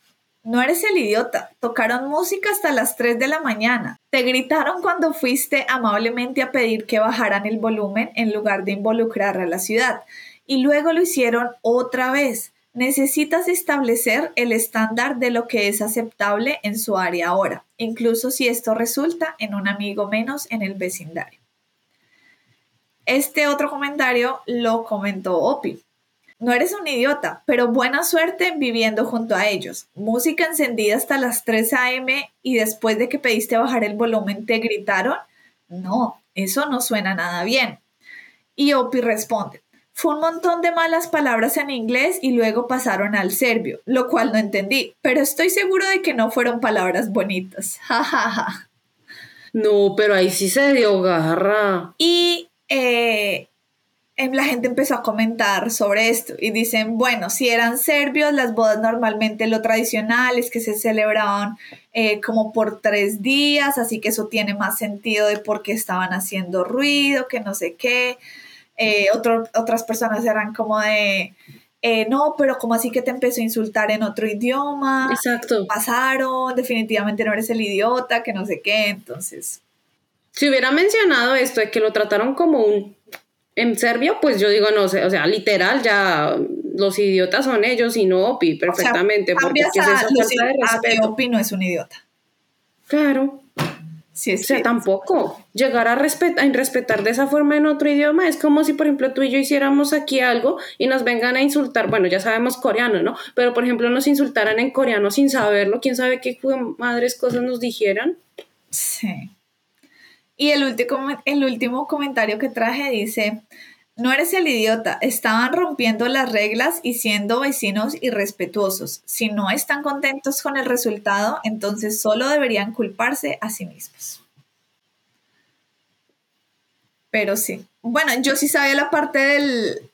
No eres el idiota. Tocaron música hasta las 3 de la mañana. Te gritaron cuando fuiste amablemente a pedir que bajaran el volumen en lugar de involucrar a la ciudad. Y luego lo hicieron otra vez. necesitas establecer el estándar de lo que es aceptable en su área ahora, incluso si esto resulta en un amigo menos en el vecindario. Este otro comentario lo comentó Opi. No eres un idiota, pero buena suerte viviendo junto a ellos. Música encendida hasta las 3 a.m. y después de que pediste bajar el volumen te gritaron. No, eso no suena nada bien. Y Opi responde, fue un montón de malas palabras en inglés y luego pasaron al serbio, lo cual no entendí, pero estoy seguro de que no fueron palabras bonitas. Ja,
No, pero ahí sí se dio garra.
Y eh, la gente empezó a comentar sobre esto y dicen, bueno, si eran serbios, las bodas normalmente lo tradicional es que se celebraban eh, como por tres días, así que eso tiene más sentido de por qué estaban haciendo ruido, que no sé qué. Eh, otras personas eran como de, eh, no, pero como así que te empezó a insultar en otro idioma.
Exacto.
Pasaron, definitivamente no eres el idiota, que no sé qué, entonces.
Si hubiera mencionado esto de que lo trataron como un en serbio, pues yo digo, no sé, o sea, literal, ya los idiotas son ellos y no Opi, perfectamente. porque es esa
falta de respeto? Opi no es un idiota.
Claro o sea, tampoco. Llegar a, respetar, a respetar de esa forma en otro idioma es como si, por ejemplo, tú y yo hiciéramos aquí algo y nos vengan a insultar. Bueno, ya sabemos coreano, ¿no? Pero, por ejemplo, nos insultaran en coreano sin saberlo. ¿Quién sabe qué madres cosas nos dijeran?
Sí. Y el último, el último comentario que traje dice, no eres el idiota, estaban rompiendo las reglas y siendo vecinos irrespetuosos. Si no están contentos con el resultado, entonces solo deberían culparse a sí mismos. Pero sí. Bueno, yo sí sabía la parte del,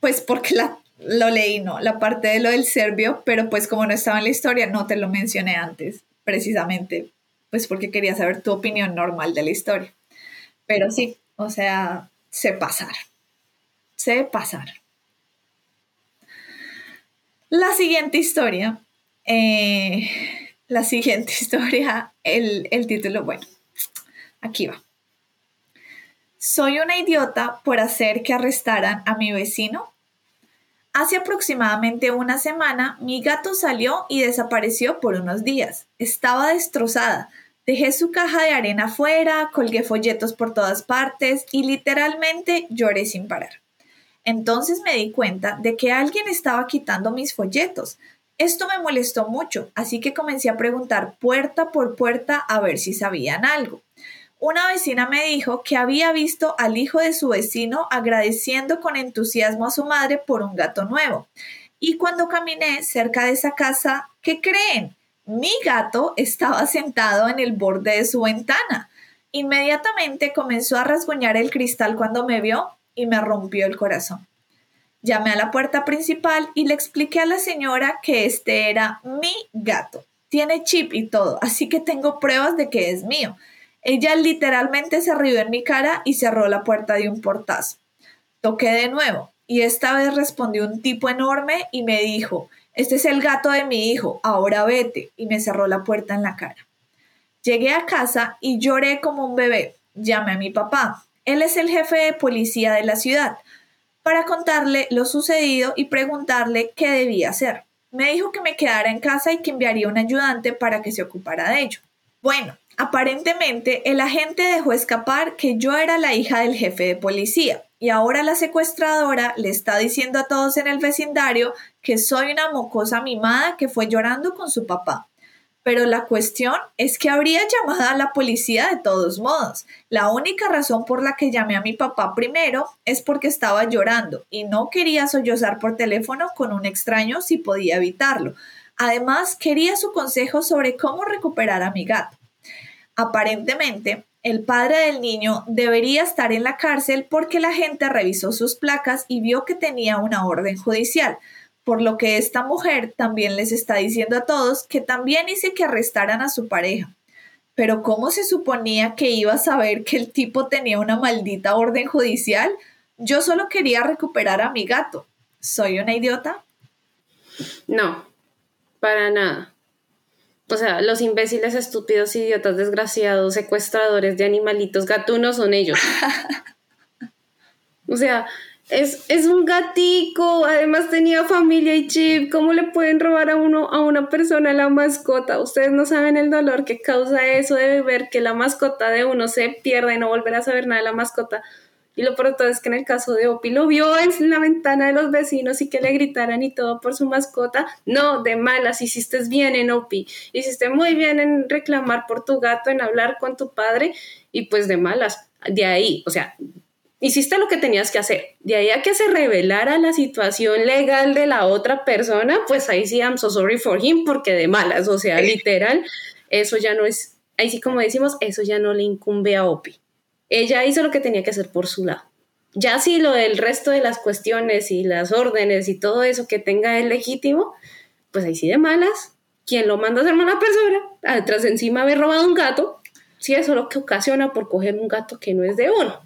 pues porque la, lo leí, ¿no? La parte de lo del serbio, pero pues como no estaba en la historia, no te lo mencioné antes, precisamente, pues porque quería saber tu opinión normal de la historia. Pero sí, o sea, se pasaron se pasar. La siguiente historia, eh, la siguiente historia, el, el título, bueno, aquí va. Soy una idiota por hacer que arrestaran a mi vecino. Hace aproximadamente una semana mi gato salió y desapareció por unos días. Estaba destrozada. Dejé su caja de arena afuera, colgué folletos por todas partes y literalmente lloré sin parar. Entonces me di cuenta de que alguien estaba quitando mis folletos. Esto me molestó mucho, así que comencé a preguntar puerta por puerta a ver si sabían algo. Una vecina me dijo que había visto al hijo de su vecino agradeciendo con entusiasmo a su madre por un gato nuevo. Y cuando caminé cerca de esa casa, ¿qué creen? Mi gato estaba sentado en el borde de su ventana. Inmediatamente comenzó a rasguñar el cristal cuando me vio y me rompió el corazón. Llamé a la puerta principal y le expliqué a la señora que este era mi gato. Tiene chip y todo, así que tengo pruebas de que es mío. Ella literalmente se rió en mi cara y cerró la puerta de un portazo. Toqué de nuevo y esta vez respondió un tipo enorme y me dijo, este es el gato de mi hijo, ahora vete, y me cerró la puerta en la cara. Llegué a casa y lloré como un bebé. Llamé a mi papá. Él es el jefe de policía de la ciudad, para contarle lo sucedido y preguntarle qué debía hacer. Me dijo que me quedara en casa y que enviaría un ayudante para que se ocupara de ello. Bueno, aparentemente el agente dejó escapar que yo era la hija del jefe de policía y ahora la secuestradora le está diciendo a todos en el vecindario que soy una mocosa mimada que fue llorando con su papá pero la cuestión es que habría llamado a la policía de todos modos. La única razón por la que llamé a mi papá primero es porque estaba llorando y no quería sollozar por teléfono con un extraño si podía evitarlo. Además, quería su consejo sobre cómo recuperar a mi gato. Aparentemente, el padre del niño debería estar en la cárcel porque la gente revisó sus placas y vio que tenía una orden judicial por lo que esta mujer también les está diciendo a todos que también hice que arrestaran a su pareja. Pero ¿cómo se suponía que iba a saber que el tipo tenía una maldita orden judicial? Yo solo quería recuperar a mi gato. ¿Soy una idiota?
No, para nada. O sea, los imbéciles, estúpidos, idiotas, desgraciados, secuestradores de animalitos gatunos son ellos. o sea,
Es, es, un gatico, además tenía familia y chip. ¿Cómo le pueden robar a uno, a una persona la mascota? Ustedes no saben el dolor que causa eso de ver que la mascota de uno se pierde y no volver a saber nada de la mascota. Y lo peor es que en el caso de Opi lo vio en la ventana de los vecinos y que le gritaran y todo por su mascota. No, de malas, hiciste bien en Opi. Hiciste muy bien en reclamar por tu gato, en hablar con tu padre y pues de malas. De ahí, o sea, hiciste lo que tenías que hacer. De ahí a que se revelara la situación legal de la otra persona, pues ahí sí, I'm so sorry for him, porque de malas, o sea, literal, eso ya no es, ahí sí como decimos, eso ya no le incumbe a Opi. Ella hizo lo que tenía que hacer por su lado. Ya si lo del resto de las cuestiones y las órdenes y todo eso que tenga el legítimo, pues ahí sí de malas. Quien lo manda a ser mala persona, atrás encima haber robado un gato, si eso es lo que ocasiona por coger un gato que no es de uno.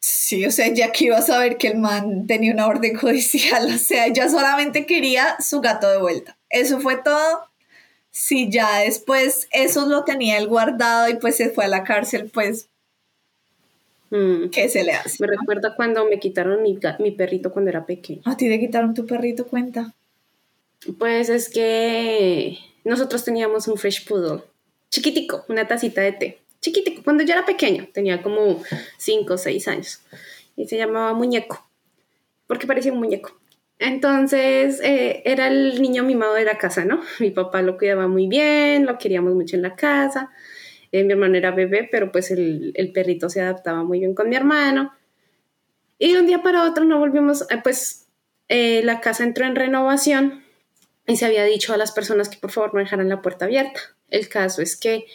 Sí, o sea, ya que iba a saber que el man tenía una orden judicial, o sea, ya solamente quería su gato de vuelta. Eso fue todo. Si ya después eso lo tenía él guardado y pues se fue a la cárcel, pues, mm. ¿qué se le hace?
Me recuerda cuando me quitaron mi, mi perrito cuando era pequeño.
¿A ti te quitaron tu perrito? Cuenta.
Pues es que nosotros teníamos un fresh poodle, chiquitico, una tacita de té chiquitico, cuando yo era pequeño, tenía como 5 o 6 años, y se llamaba Muñeco, porque parecía un muñeco. Entonces eh, era el niño mimado de la casa, ¿no? Mi papá lo cuidaba muy bien, lo queríamos mucho en la casa. Eh, mi hermano era bebé, pero pues el, perrito se adaptaba muy bien con mi hermano. Y de un día para otro no volvimos, eh, pues la casa entró en renovación y se había dicho a las personas que por favor no dejaran la puerta abierta. El caso es que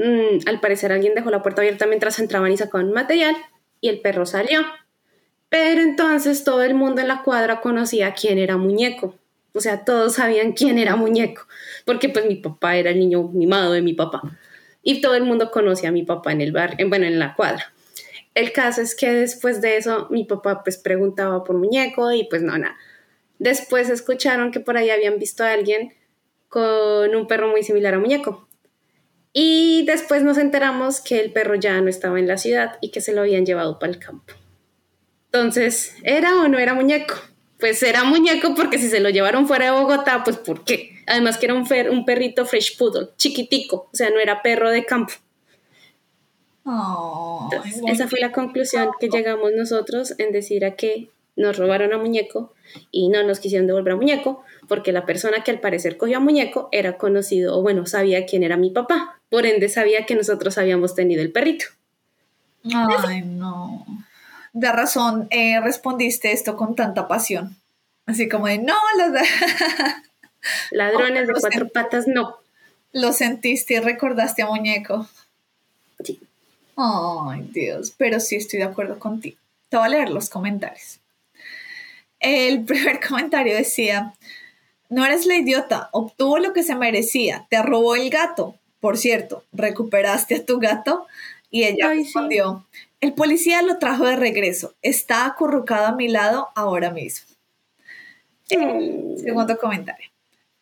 Mm, al parecer alguien dejó la puerta abierta mientras entraban y sacaban material y el perro salió. Pero entonces todo el mundo en la cuadra conocía quién era muñeco. O sea, todos sabían quién era muñeco, porque pues mi papá era el niño mimado de mi papá. Y todo el mundo conocía a mi papá en el bar, bueno, en la cuadra. El caso es que después de eso mi papá pues preguntaba por muñeco y pues no, nada. Después escucharon que por ahí habían visto a alguien con un perro muy similar a muñeco. Y después nos enteramos que el perro ya no estaba en la ciudad y que se lo habían llevado para el campo. Entonces, ¿era o no era muñeco? Pues era muñeco porque si se lo llevaron fuera de Bogotá, pues ¿por qué? Además que era un, un perrito fresh poodle, chiquitico, o sea, no era perro de campo. esa fue la conclusión que llegamos nosotros en decir a que nos robaron a muñeco y no nos quisieron devolver a muñeco porque la persona que al parecer cogió a muñeco era conocido o bueno, sabía quién era mi papá. Por ende sabía que nosotros habíamos tenido el perrito.
Ay, no. De razón eh, respondiste esto con tanta pasión. Así como de, no, los
Ladrones de cuatro patas, no.
Lo sentiste y recordaste a muñeco.
Sí.
Ay, Dios, pero sí estoy de acuerdo contigo. Te voy a leer los comentarios. El primer comentario decía, no eres la idiota, obtuvo lo que se merecía, te robó el gato. Por cierto, recuperaste a tu gato y ella respondió, el policía lo trajo de regreso, está acurrucado a mi lado ahora mismo. Segundo comentario.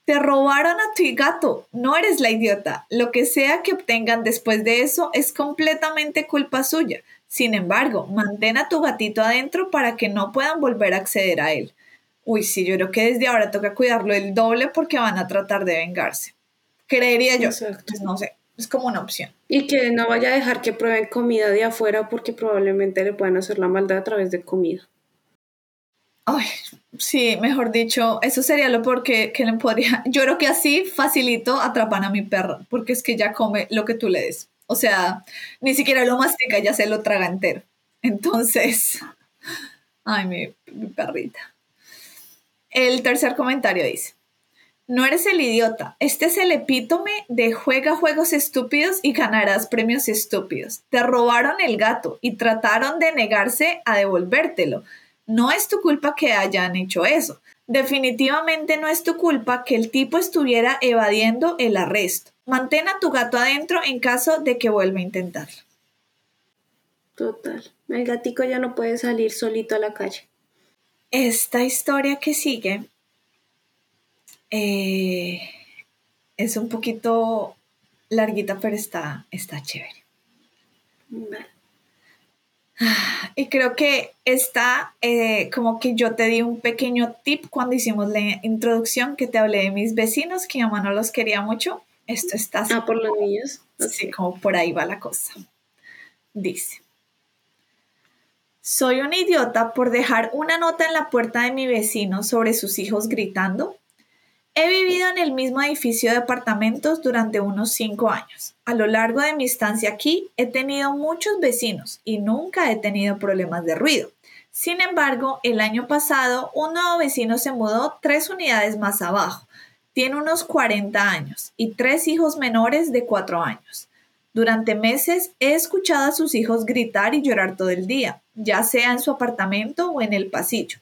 Te robaron a tu gato, no eres la idiota. Lo que sea que obtengan después de eso es completamente culpa suya. Sin embargo, mantén a tu gatito adentro para que no puedan volver a acceder a él. Uy, sí, yo creo que desde ahora toca cuidarlo el doble porque van a tratar de vengarse. Creería yo. Pues no sé, es como una opción.
Y que no vaya a dejar que prueben comida de afuera porque probablemente le puedan hacer la maldad a través de comida.
Ay, sí, mejor dicho, eso sería lo porque que le podría. Yo creo que así facilito atrapan a mi perro, porque es que ya come lo que tú le des. O sea, ni siquiera lo mastica, ya se lo traga entero. Entonces, ay, mi, mi perrita. El tercer comentario dice, no eres el idiota, este es el epítome de juega juegos estúpidos y ganarás premios estúpidos. Te robaron el gato y trataron de negarse a devolvértelo. No es tu culpa que hayan hecho eso. Definitivamente no es tu culpa que el tipo estuviera evadiendo el arresto. Mantén a tu gato adentro en caso de que vuelva a intentarlo.
Total. El gatico ya no puede salir solito a la calle.
Esta historia que sigue eh, es un poquito larguita, pero está, está chévere. Y creo que está eh, como que yo te di un pequeño tip cuando hicimos la introducción que te hablé de mis vecinos, que mi mamá no los quería mucho. Esto está...
Ah, por los niños.
Así como por ahí va la cosa. Dice. Soy un idiota por dejar una nota en la puerta de mi vecino sobre sus hijos gritando. He vivido en el mismo edificio de apartamentos durante unos cinco años. A lo largo de mi estancia aquí he tenido muchos vecinos y nunca he tenido problemas de ruido. Sin embargo, el año pasado un nuevo vecino se mudó tres unidades más abajo. Tiene unos 40 años y tres hijos menores de cuatro años. Durante meses he escuchado a sus hijos gritar y llorar todo el día, ya sea en su apartamento o en el pasillo.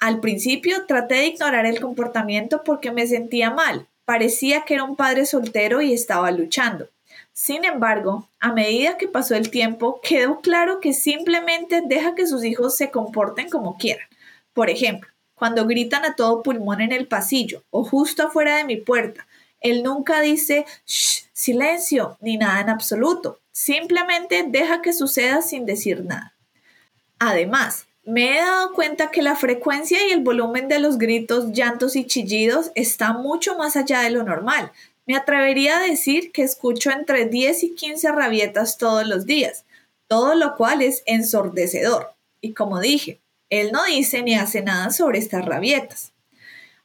Al principio traté de ignorar el comportamiento porque me sentía mal. Parecía que era un padre soltero y estaba luchando. Sin embargo, a medida que pasó el tiempo, quedó claro que simplemente deja que sus hijos se comporten como quieran. Por ejemplo, cuando gritan a todo pulmón en el pasillo o justo afuera de mi puerta, él nunca dice Shh, silencio ni nada en absoluto. Simplemente deja que suceda sin decir nada. Además, me he dado cuenta que la frecuencia y el volumen de los gritos, llantos y chillidos está mucho más allá de lo normal. Me atrevería a decir que escucho entre 10 y 15 rabietas todos los días, todo lo cual es ensordecedor. Y como dije, él no dice ni hace nada sobre estas rabietas.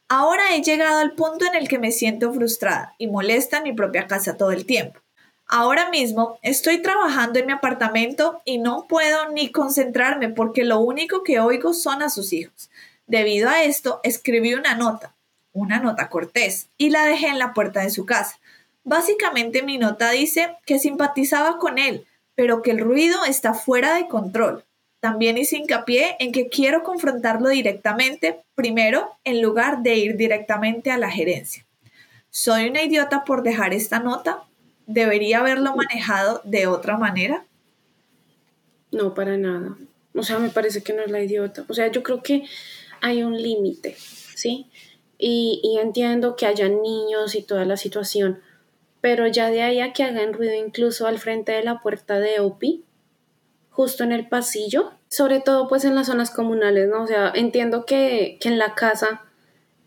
Ahora he llegado al punto en el que me siento frustrada y molesta en mi propia casa todo el tiempo. Ahora mismo estoy trabajando en mi apartamento y no puedo ni concentrarme porque lo único que oigo son a sus hijos. Debido a esto, escribí una nota, una nota cortés, y la dejé en la puerta de su casa. Básicamente mi nota dice que simpatizaba con él, pero que el ruido está fuera de control. También hice hincapié en que quiero confrontarlo directamente, primero, en lugar de ir directamente a la gerencia. ¿Soy una idiota por dejar esta nota? ¿Debería haberlo manejado de otra manera?
No, para nada. O sea, me parece que no es la idiota. O sea, yo creo que hay un límite, ¿sí? Y, y, entiendo que haya niños y toda la situación, pero ya de ahí a que hagan ruido incluso al frente de la puerta de OPI, justo en el pasillo, sobre todo pues en las zonas comunales, ¿no? O sea, entiendo que, que en la casa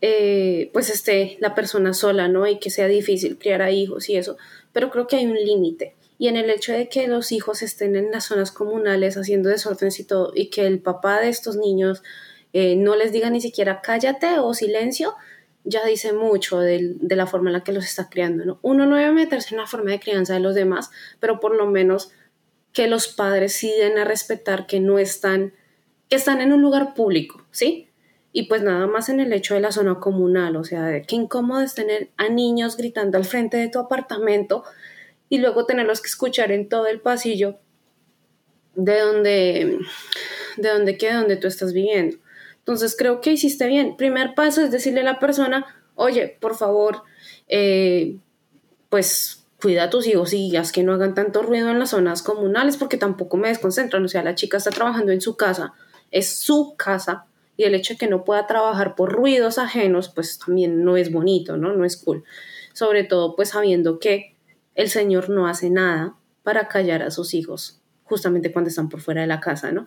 eh, pues esté la persona sola, ¿no? Y que sea difícil criar a hijos y eso, pero creo que hay un límite. Y en el hecho de que los hijos estén en las zonas comunales haciendo desórdenes y todo, y que el papá de estos niños eh, no les diga ni siquiera cállate o silencio, ya dice mucho de, la forma en la que los está criando. ¿no? Uno no debe meterse en la forma de crianza de los demás, pero por lo menos que los padres sí den a respetar que no están, que están en un lugar público, ¿sí? Y pues nada más en el hecho de la zona comunal, o sea, qué incómodo es tener a niños gritando al frente de tu apartamento y luego tenerlos que escuchar en todo el pasillo de donde, de donde queda donde tú estás viviendo. Entonces creo que hiciste bien. Primer paso es decirle a la persona, oye, por favor, eh, pues cuida a tus hijos y haz que no hagan tanto ruido en las zonas comunales porque tampoco me desconcentran. O sea, la chica está trabajando en su casa, es su casa, y el hecho de que no pueda trabajar por ruidos ajenos, pues también no es bonito, ¿no? No es cool. Sobre todo, pues sabiendo que el Señor no hace nada para callar a sus hijos justamente cuando están por fuera de la casa, ¿no?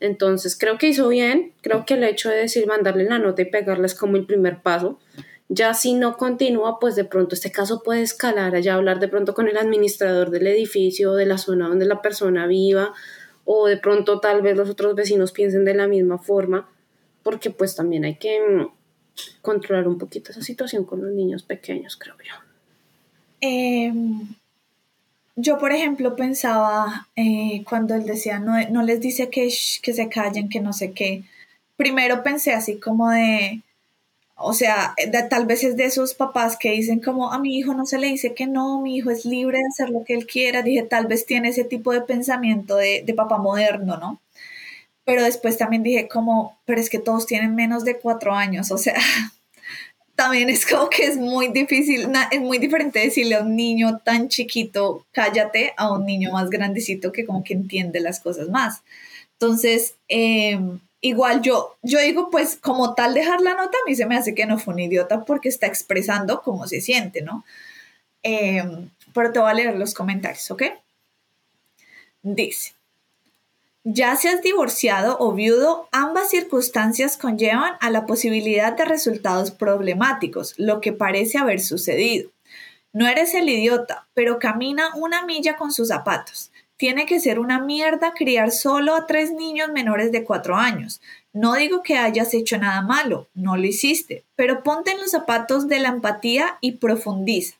Entonces, creo que hizo bien, creo que el hecho de decir mandarle la nota y pegarle es como el primer paso. Ya si no continúa, pues de pronto este caso puede escalar, allá hablar de pronto con el administrador del edificio, de la zona donde la persona viva, o de pronto tal vez los otros vecinos piensen de la misma forma porque pues también hay que mm, controlar un poquito esa situación con los niños pequeños, creo yo.
Em, yo, por ejemplo, pensaba eh, cuando él decía, no, no les dice que, que se callen, que no sé qué. Primero pensé así como de, o sea, tal vez es de esos papás que dicen como a mi hijo no se le dice que no, mi hijo es libre de hacer lo que él quiera. Dije, tal vez tiene ese tipo de pensamiento de, de papá moderno, ¿no? Pero después también dije como, pero es que todos tienen menos de cuatro años, o sea, también es como que es muy difícil, es muy diferente decirle a un niño tan chiquito, cállate, a un niño más grandecito que como que entiende las cosas más. Entonces, em, igual yo, yo digo, pues como tal dejar la nota, a mí se me hace que no fue un idiota porque está expresando cómo se siente, ¿no? Em, pero te voy a leer los comentarios, ¿ok? Dice, Ya seas divorciado o viudo, ambas circunstancias conllevan a la posibilidad de resultados problemáticos, lo que parece haber sucedido. No eres el idiota, pero camina una milla con sus zapatos. Tiene que ser una mierda criar solo a tres niños menores de cuatro años. No digo que hayas hecho nada malo, no lo hiciste, pero ponte en los zapatos de la empatía y profundiza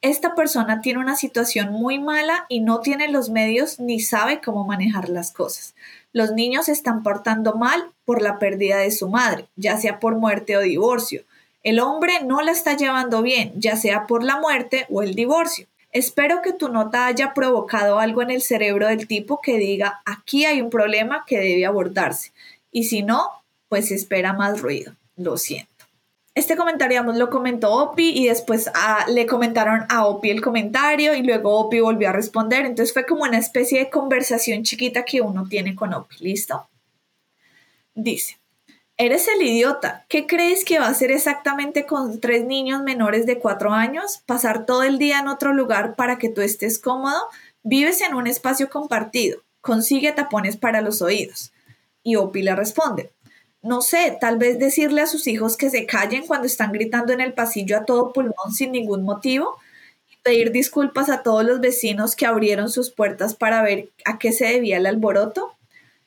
esta persona tiene una situación muy mala y no tiene los medios ni sabe cómo manejar las cosas. Los niños están portando mal por la pérdida de su madre, ya sea por muerte o divorcio. El hombre no la está llevando bien, ya sea por la muerte o el divorcio. Espero que tu nota haya provocado algo en el cerebro del tipo que diga aquí hay un problema que debe abordarse. Y si no, pues espera más ruido. Lo siento. Este comentario, lo comentó Opi y después ah, le comentaron a Opi el comentario y luego Opi volvió a responder. Entonces fue como una especie de conversación chiquita que uno tiene con Opi. ¿Listo? Dice, eres el idiota. ¿Qué crees que va a hacer exactamente con tres niños menores de cuatro años? ¿Pasar todo el día en otro lugar para que tú estés cómodo? Vives en un espacio compartido. Consigue tapones para los oídos. Y Opi le responde, no sé, tal vez decirle a sus hijos que se callen cuando están gritando en el pasillo a todo pulmón sin ningún motivo y pedir disculpas a todos los vecinos que abrieron sus puertas para ver a qué se debía el alboroto.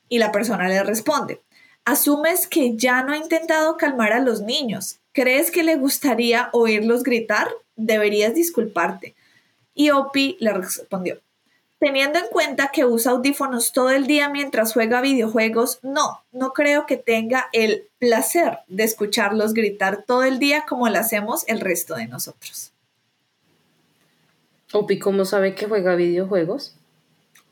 Y la persona le responde, asumes que ya no ha intentado calmar a los niños. ¿Crees que le gustaría oírlos gritar? Deberías disculparte. Y Opie le respondió, Teniendo en cuenta que usa audífonos todo el día mientras juega videojuegos, no, no creo que tenga el placer de escucharlos gritar todo el día como lo hacemos el resto de nosotros.
Opi, ¿cómo sabe que juega videojuegos?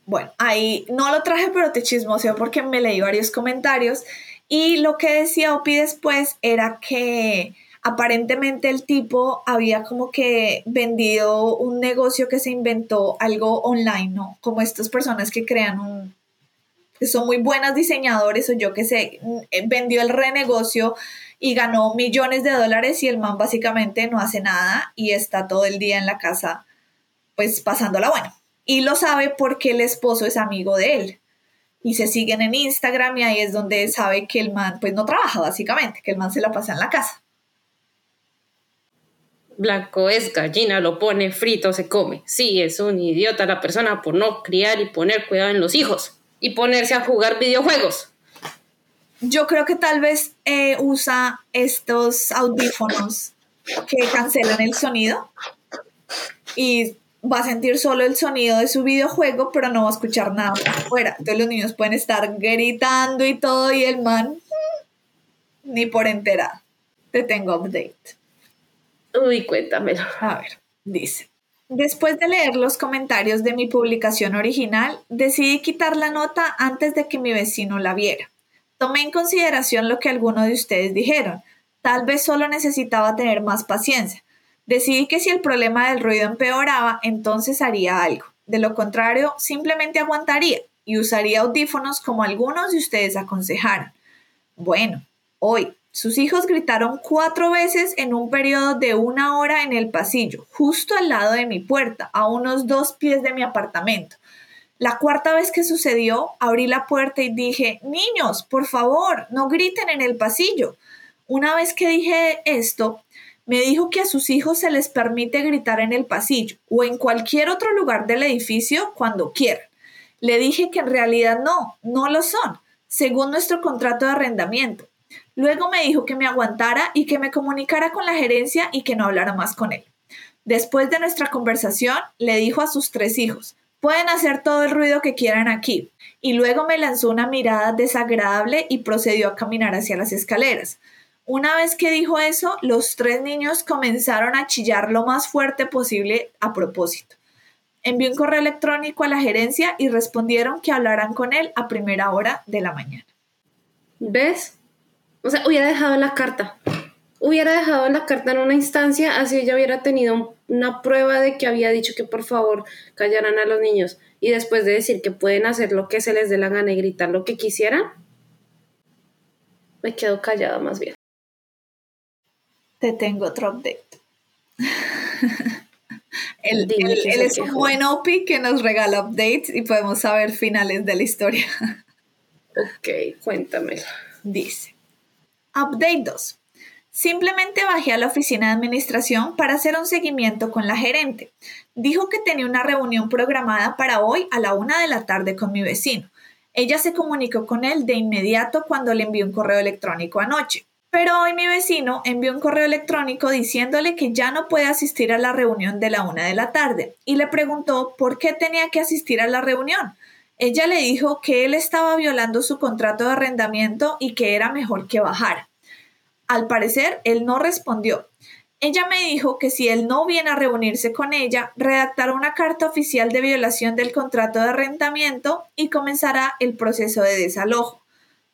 Bueno, ahí no lo traje, pero te chismoseo porque me leí varios comentarios y lo que decía Opi después era que aparentemente el tipo había como que vendido un negocio que se inventó algo online, ¿no? Como estas personas que crean un, que son muy buenas diseñadores o yo que sé, eh, vendió el renegocio y ganó millones de dólares y el man básicamente no hace nada y está todo el día en la casa pues pasándola bueno. Y lo sabe porque el esposo es amigo de él. Y se siguen en Instagram y ahí es donde sabe que el man pues no trabaja básicamente, que el man se la pasa en la casa
blanco es gallina, lo pone frito, se come. Sí, es un idiota la persona por no criar y poner cuidado en los hijos y ponerse a jugar videojuegos.
Yo creo que tal vez eh, usa estos audífonos que cancelan el sonido y va a sentir solo el sonido de su videojuego, pero no va a escuchar nada afuera. Entonces los niños pueden estar gritando y todo y el man ni por enterado. Te tengo update.
Uy, cuéntamelo.
A ver, dice. Después de leer los comentarios de mi publicación original, decidí quitar la nota antes de que mi vecino la viera. Tomé en consideración lo que algunos de ustedes dijeron. Tal vez solo necesitaba tener más paciencia. Decidí que si el problema del ruido empeoraba, entonces haría algo. De lo contrario, simplemente aguantaría y usaría audífonos como algunos de ustedes aconsejaron. Bueno, hoy, sus hijos gritaron cuatro veces en un periodo de una hora en el pasillo, justo al lado de mi puerta, a unos dos pies de mi apartamento. La cuarta vez que sucedió, abrí la puerta y dije, niños, por favor, no griten en el pasillo. Una vez que dije esto, me dijo que a sus hijos se les permite gritar en el pasillo o en cualquier otro lugar del edificio cuando quieran. Le dije que en realidad no, no lo son, según nuestro contrato de arrendamiento. Luego me dijo que me aguantara y que me comunicara con la gerencia y que no hablara más con él. Después de nuestra conversación, le dijo a sus tres hijos, pueden hacer todo el ruido que quieran aquí. Y luego me lanzó una mirada desagradable y procedió a caminar hacia las escaleras. Una vez que dijo eso, los tres niños comenzaron a chillar lo más fuerte posible a propósito. Envió un correo electrónico a la gerencia y respondieron que hablaran con él a primera hora de la mañana.
¿Ves? O sea, hubiera dejado la carta. Hubiera dejado la carta en una instancia, así ella hubiera tenido una prueba de que había dicho que por favor callaran a los niños. Y después de decir que pueden hacer lo que se les dé la gana y gritar lo que quisieran, me quedo callada más bien.
Te tengo otro update. él, es un buen OPI que nos regala updates y podemos saber finales de la historia.
Ok, cuéntamelo.
Dice, Update 2. Simplemente bajé a la oficina de administración para hacer un seguimiento con la gerente. Dijo que tenía una reunión programada para hoy a la una de la tarde con mi vecino. Ella se comunicó con él de inmediato cuando le envió un correo electrónico anoche. Pero hoy mi vecino envió un correo electrónico diciéndole que ya no puede asistir a la reunión de la una de la tarde y le preguntó por qué tenía que asistir a la reunión. Ella le dijo que él estaba violando su contrato de arrendamiento y que era mejor que bajara. Al parecer, él no respondió. Ella me dijo que si él no viene a reunirse con ella, redactará una carta oficial de violación del contrato de arrendamiento y comenzará el proceso de desalojo.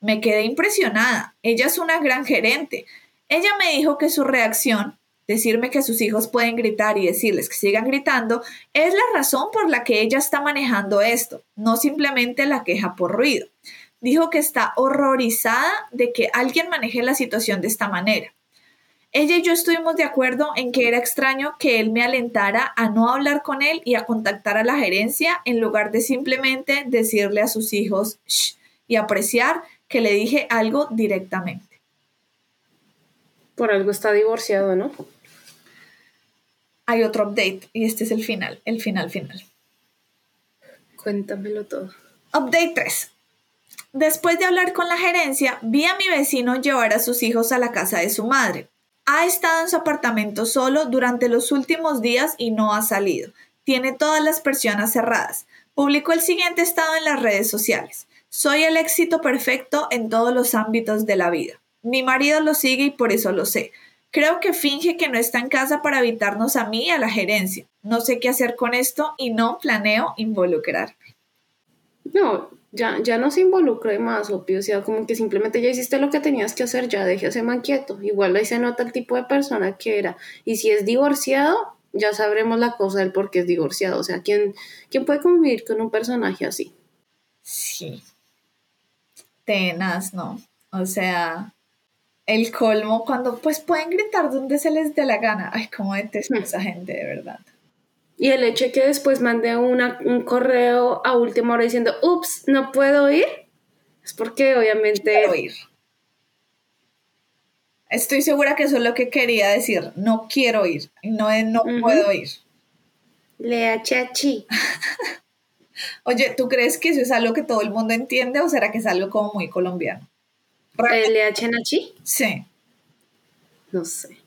Me quedé impresionada. Ella es una gran gerente. Ella me dijo que su reacción, decirme que sus hijos pueden gritar y decirles que sigan gritando, es la razón por la que ella está manejando esto, no simplemente la queja por ruido dijo que está horrorizada de que alguien maneje la situación de esta manera. Ella y yo estuvimos de acuerdo en que era extraño que él me alentara a no hablar con él y a contactar a la gerencia en lugar de simplemente decirle a sus hijos Shh, y apreciar que le dije algo directamente.
Por algo está divorciado, ¿no?
Hay otro update y este es el final, el final final.
Cuéntamelo todo.
Update 3. Después de hablar con la gerencia, vi a mi vecino llevar a sus hijos a la casa de su madre. Ha estado en su apartamento solo durante los últimos días y no ha salido. Tiene todas las persianas cerradas. Publicó el siguiente estado en las redes sociales. Soy el éxito perfecto en todos los ámbitos de la vida. Mi marido lo sigue y por eso lo sé. Creo que finge que no está en casa para evitarnos a mí y a la gerencia. No sé qué hacer con esto y no planeo involucrarme.
No, ya, ya no se involucre más, obvio, o sea, como que simplemente ya hiciste lo que tenías que hacer, ya deje ese man quieto. Igual ahí se nota el tipo de persona que era. Y si es divorciado, ya sabremos la cosa del por qué es divorciado. O sea, ¿quién, quién puede convivir con un personaje así?
Sí. Tenas, ¿no? O sea, el colmo cuando pues pueden gritar donde se les dé la gana. Ay, cómo detesto a esa gente, de verdad.
Y el hecho de que después mande un correo a última hora diciendo, ups, no puedo ir, es porque obviamente...
Quiero ir. Estoy segura que eso es lo que quería decir. No quiero ir. No, no puedo ir.
Lea chachi.
Oye, ¿tú crees que eso es algo que todo el mundo entiende o será que es algo como muy colombiano?
¿Lea chachi?
Sí.
No sé.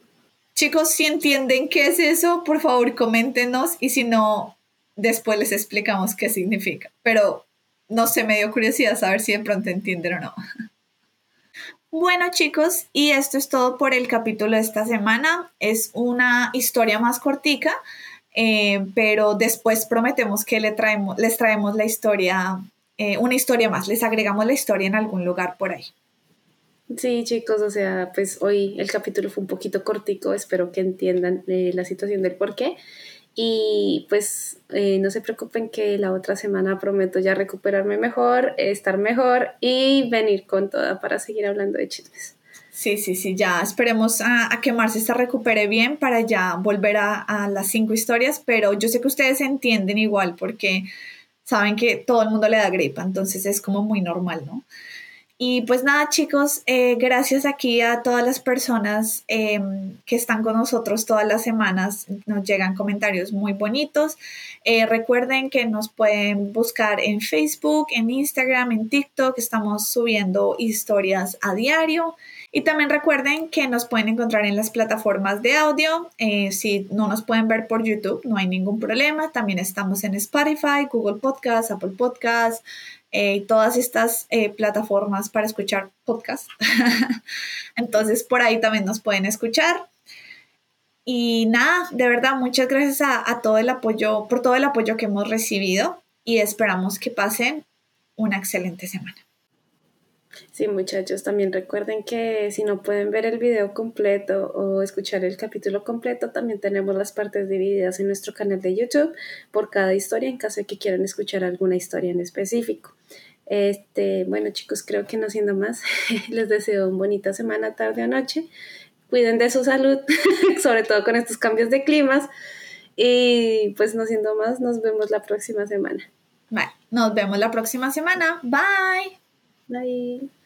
Chicos, si entienden qué es eso, por favor coméntenos y si no, después les explicamos qué significa. Pero no sé, me dio curiosidad saber si de pronto entienden o no. Bueno chicos, y esto es todo por el capítulo de esta semana. Es una historia más cortica, eh, pero después prometemos que les traemos la historia, eh, una historia más, les agregamos la historia en algún lugar por ahí.
Sí, chicos, o sea, pues hoy el capítulo fue un poquito cortico, espero que entiendan eh, la situación del por qué. Y pues eh, no se preocupen que la otra semana prometo ya recuperarme mejor, estar mejor y venir con toda para seguir hablando de chismes.
Sí, sí, sí, ya esperemos a, a que Marce se recupere bien para ya volver a, a las cinco historias, pero yo sé que ustedes entienden igual porque saben que todo el mundo le da gripa, entonces es como muy normal, ¿no? Y pues nada, chicos, eh, gracias aquí a todas las personas em, que están con nosotros todas las semanas. Nos llegan comentarios muy bonitos. Eh, recuerden que nos pueden buscar en Facebook, en Instagram, en TikTok. Estamos subiendo historias a diario. Y también recuerden que nos pueden encontrar en las plataformas de audio. Eh, si no nos pueden ver por YouTube, no hay ningún problema. También estamos en Spotify, Google Podcast, Apple Podcast, eh, todas estas eh, plataformas para escuchar podcast. Entonces por ahí también nos pueden escuchar. Y nada, de verdad, muchas gracias a, a, todo el apoyo, por todo el apoyo que hemos recibido y esperamos que pasen una excelente semana.
Sí, muchachos, también recuerden que si no pueden ver el video completo o escuchar el capítulo completo, también tenemos las partes divididas en nuestro canal de YouTube por cada historia en caso de que quieran escuchar alguna historia en específico. Este, bueno, chicos, creo que no siendo más, les deseo una bonita semana, tarde o noche. Cuiden de su salud, sobre todo con estos cambios de climas. Y pues no siendo más, nos vemos la próxima semana.
Vale, nos vemos la próxima semana. Bye.
Bye.